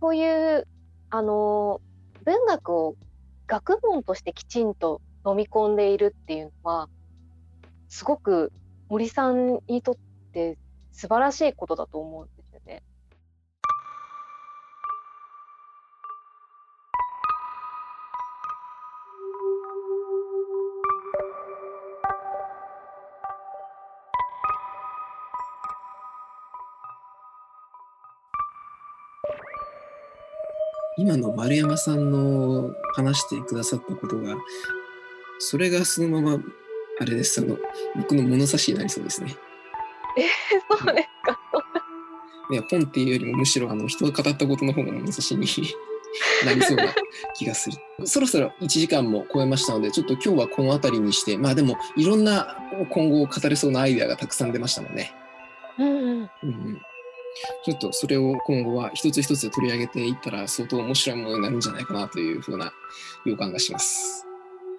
そういうあの文学を学問としてきちんと飲み込んでいるっていうのはすごく森さんにとって素晴らしいことだと思うんで今の丸山さんの話してくださったことが、それがそのまま、あれです、その、僕の物差しになりそうですね。えー、そうですか。ね、本っていうよりもむしろあの人が語ったことの方が物差しに *laughs* なりそうな気がする。そろそろ1時間も超えましたので、ちょっと今日はこの辺りにして、まあでもいろんな今後語れそうなアイデアがたくさん出ましたもんね。うんうん。うんうんちょっとそれを今後は一つ一つ取り上げていったら相当面白いものになるんじゃないかなというふうな予感がします。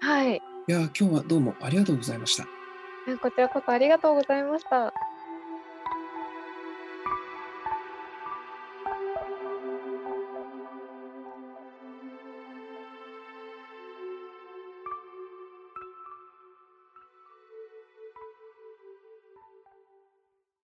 はい。いや今日はどうもありがとうございました。こちらこそありがとうございました。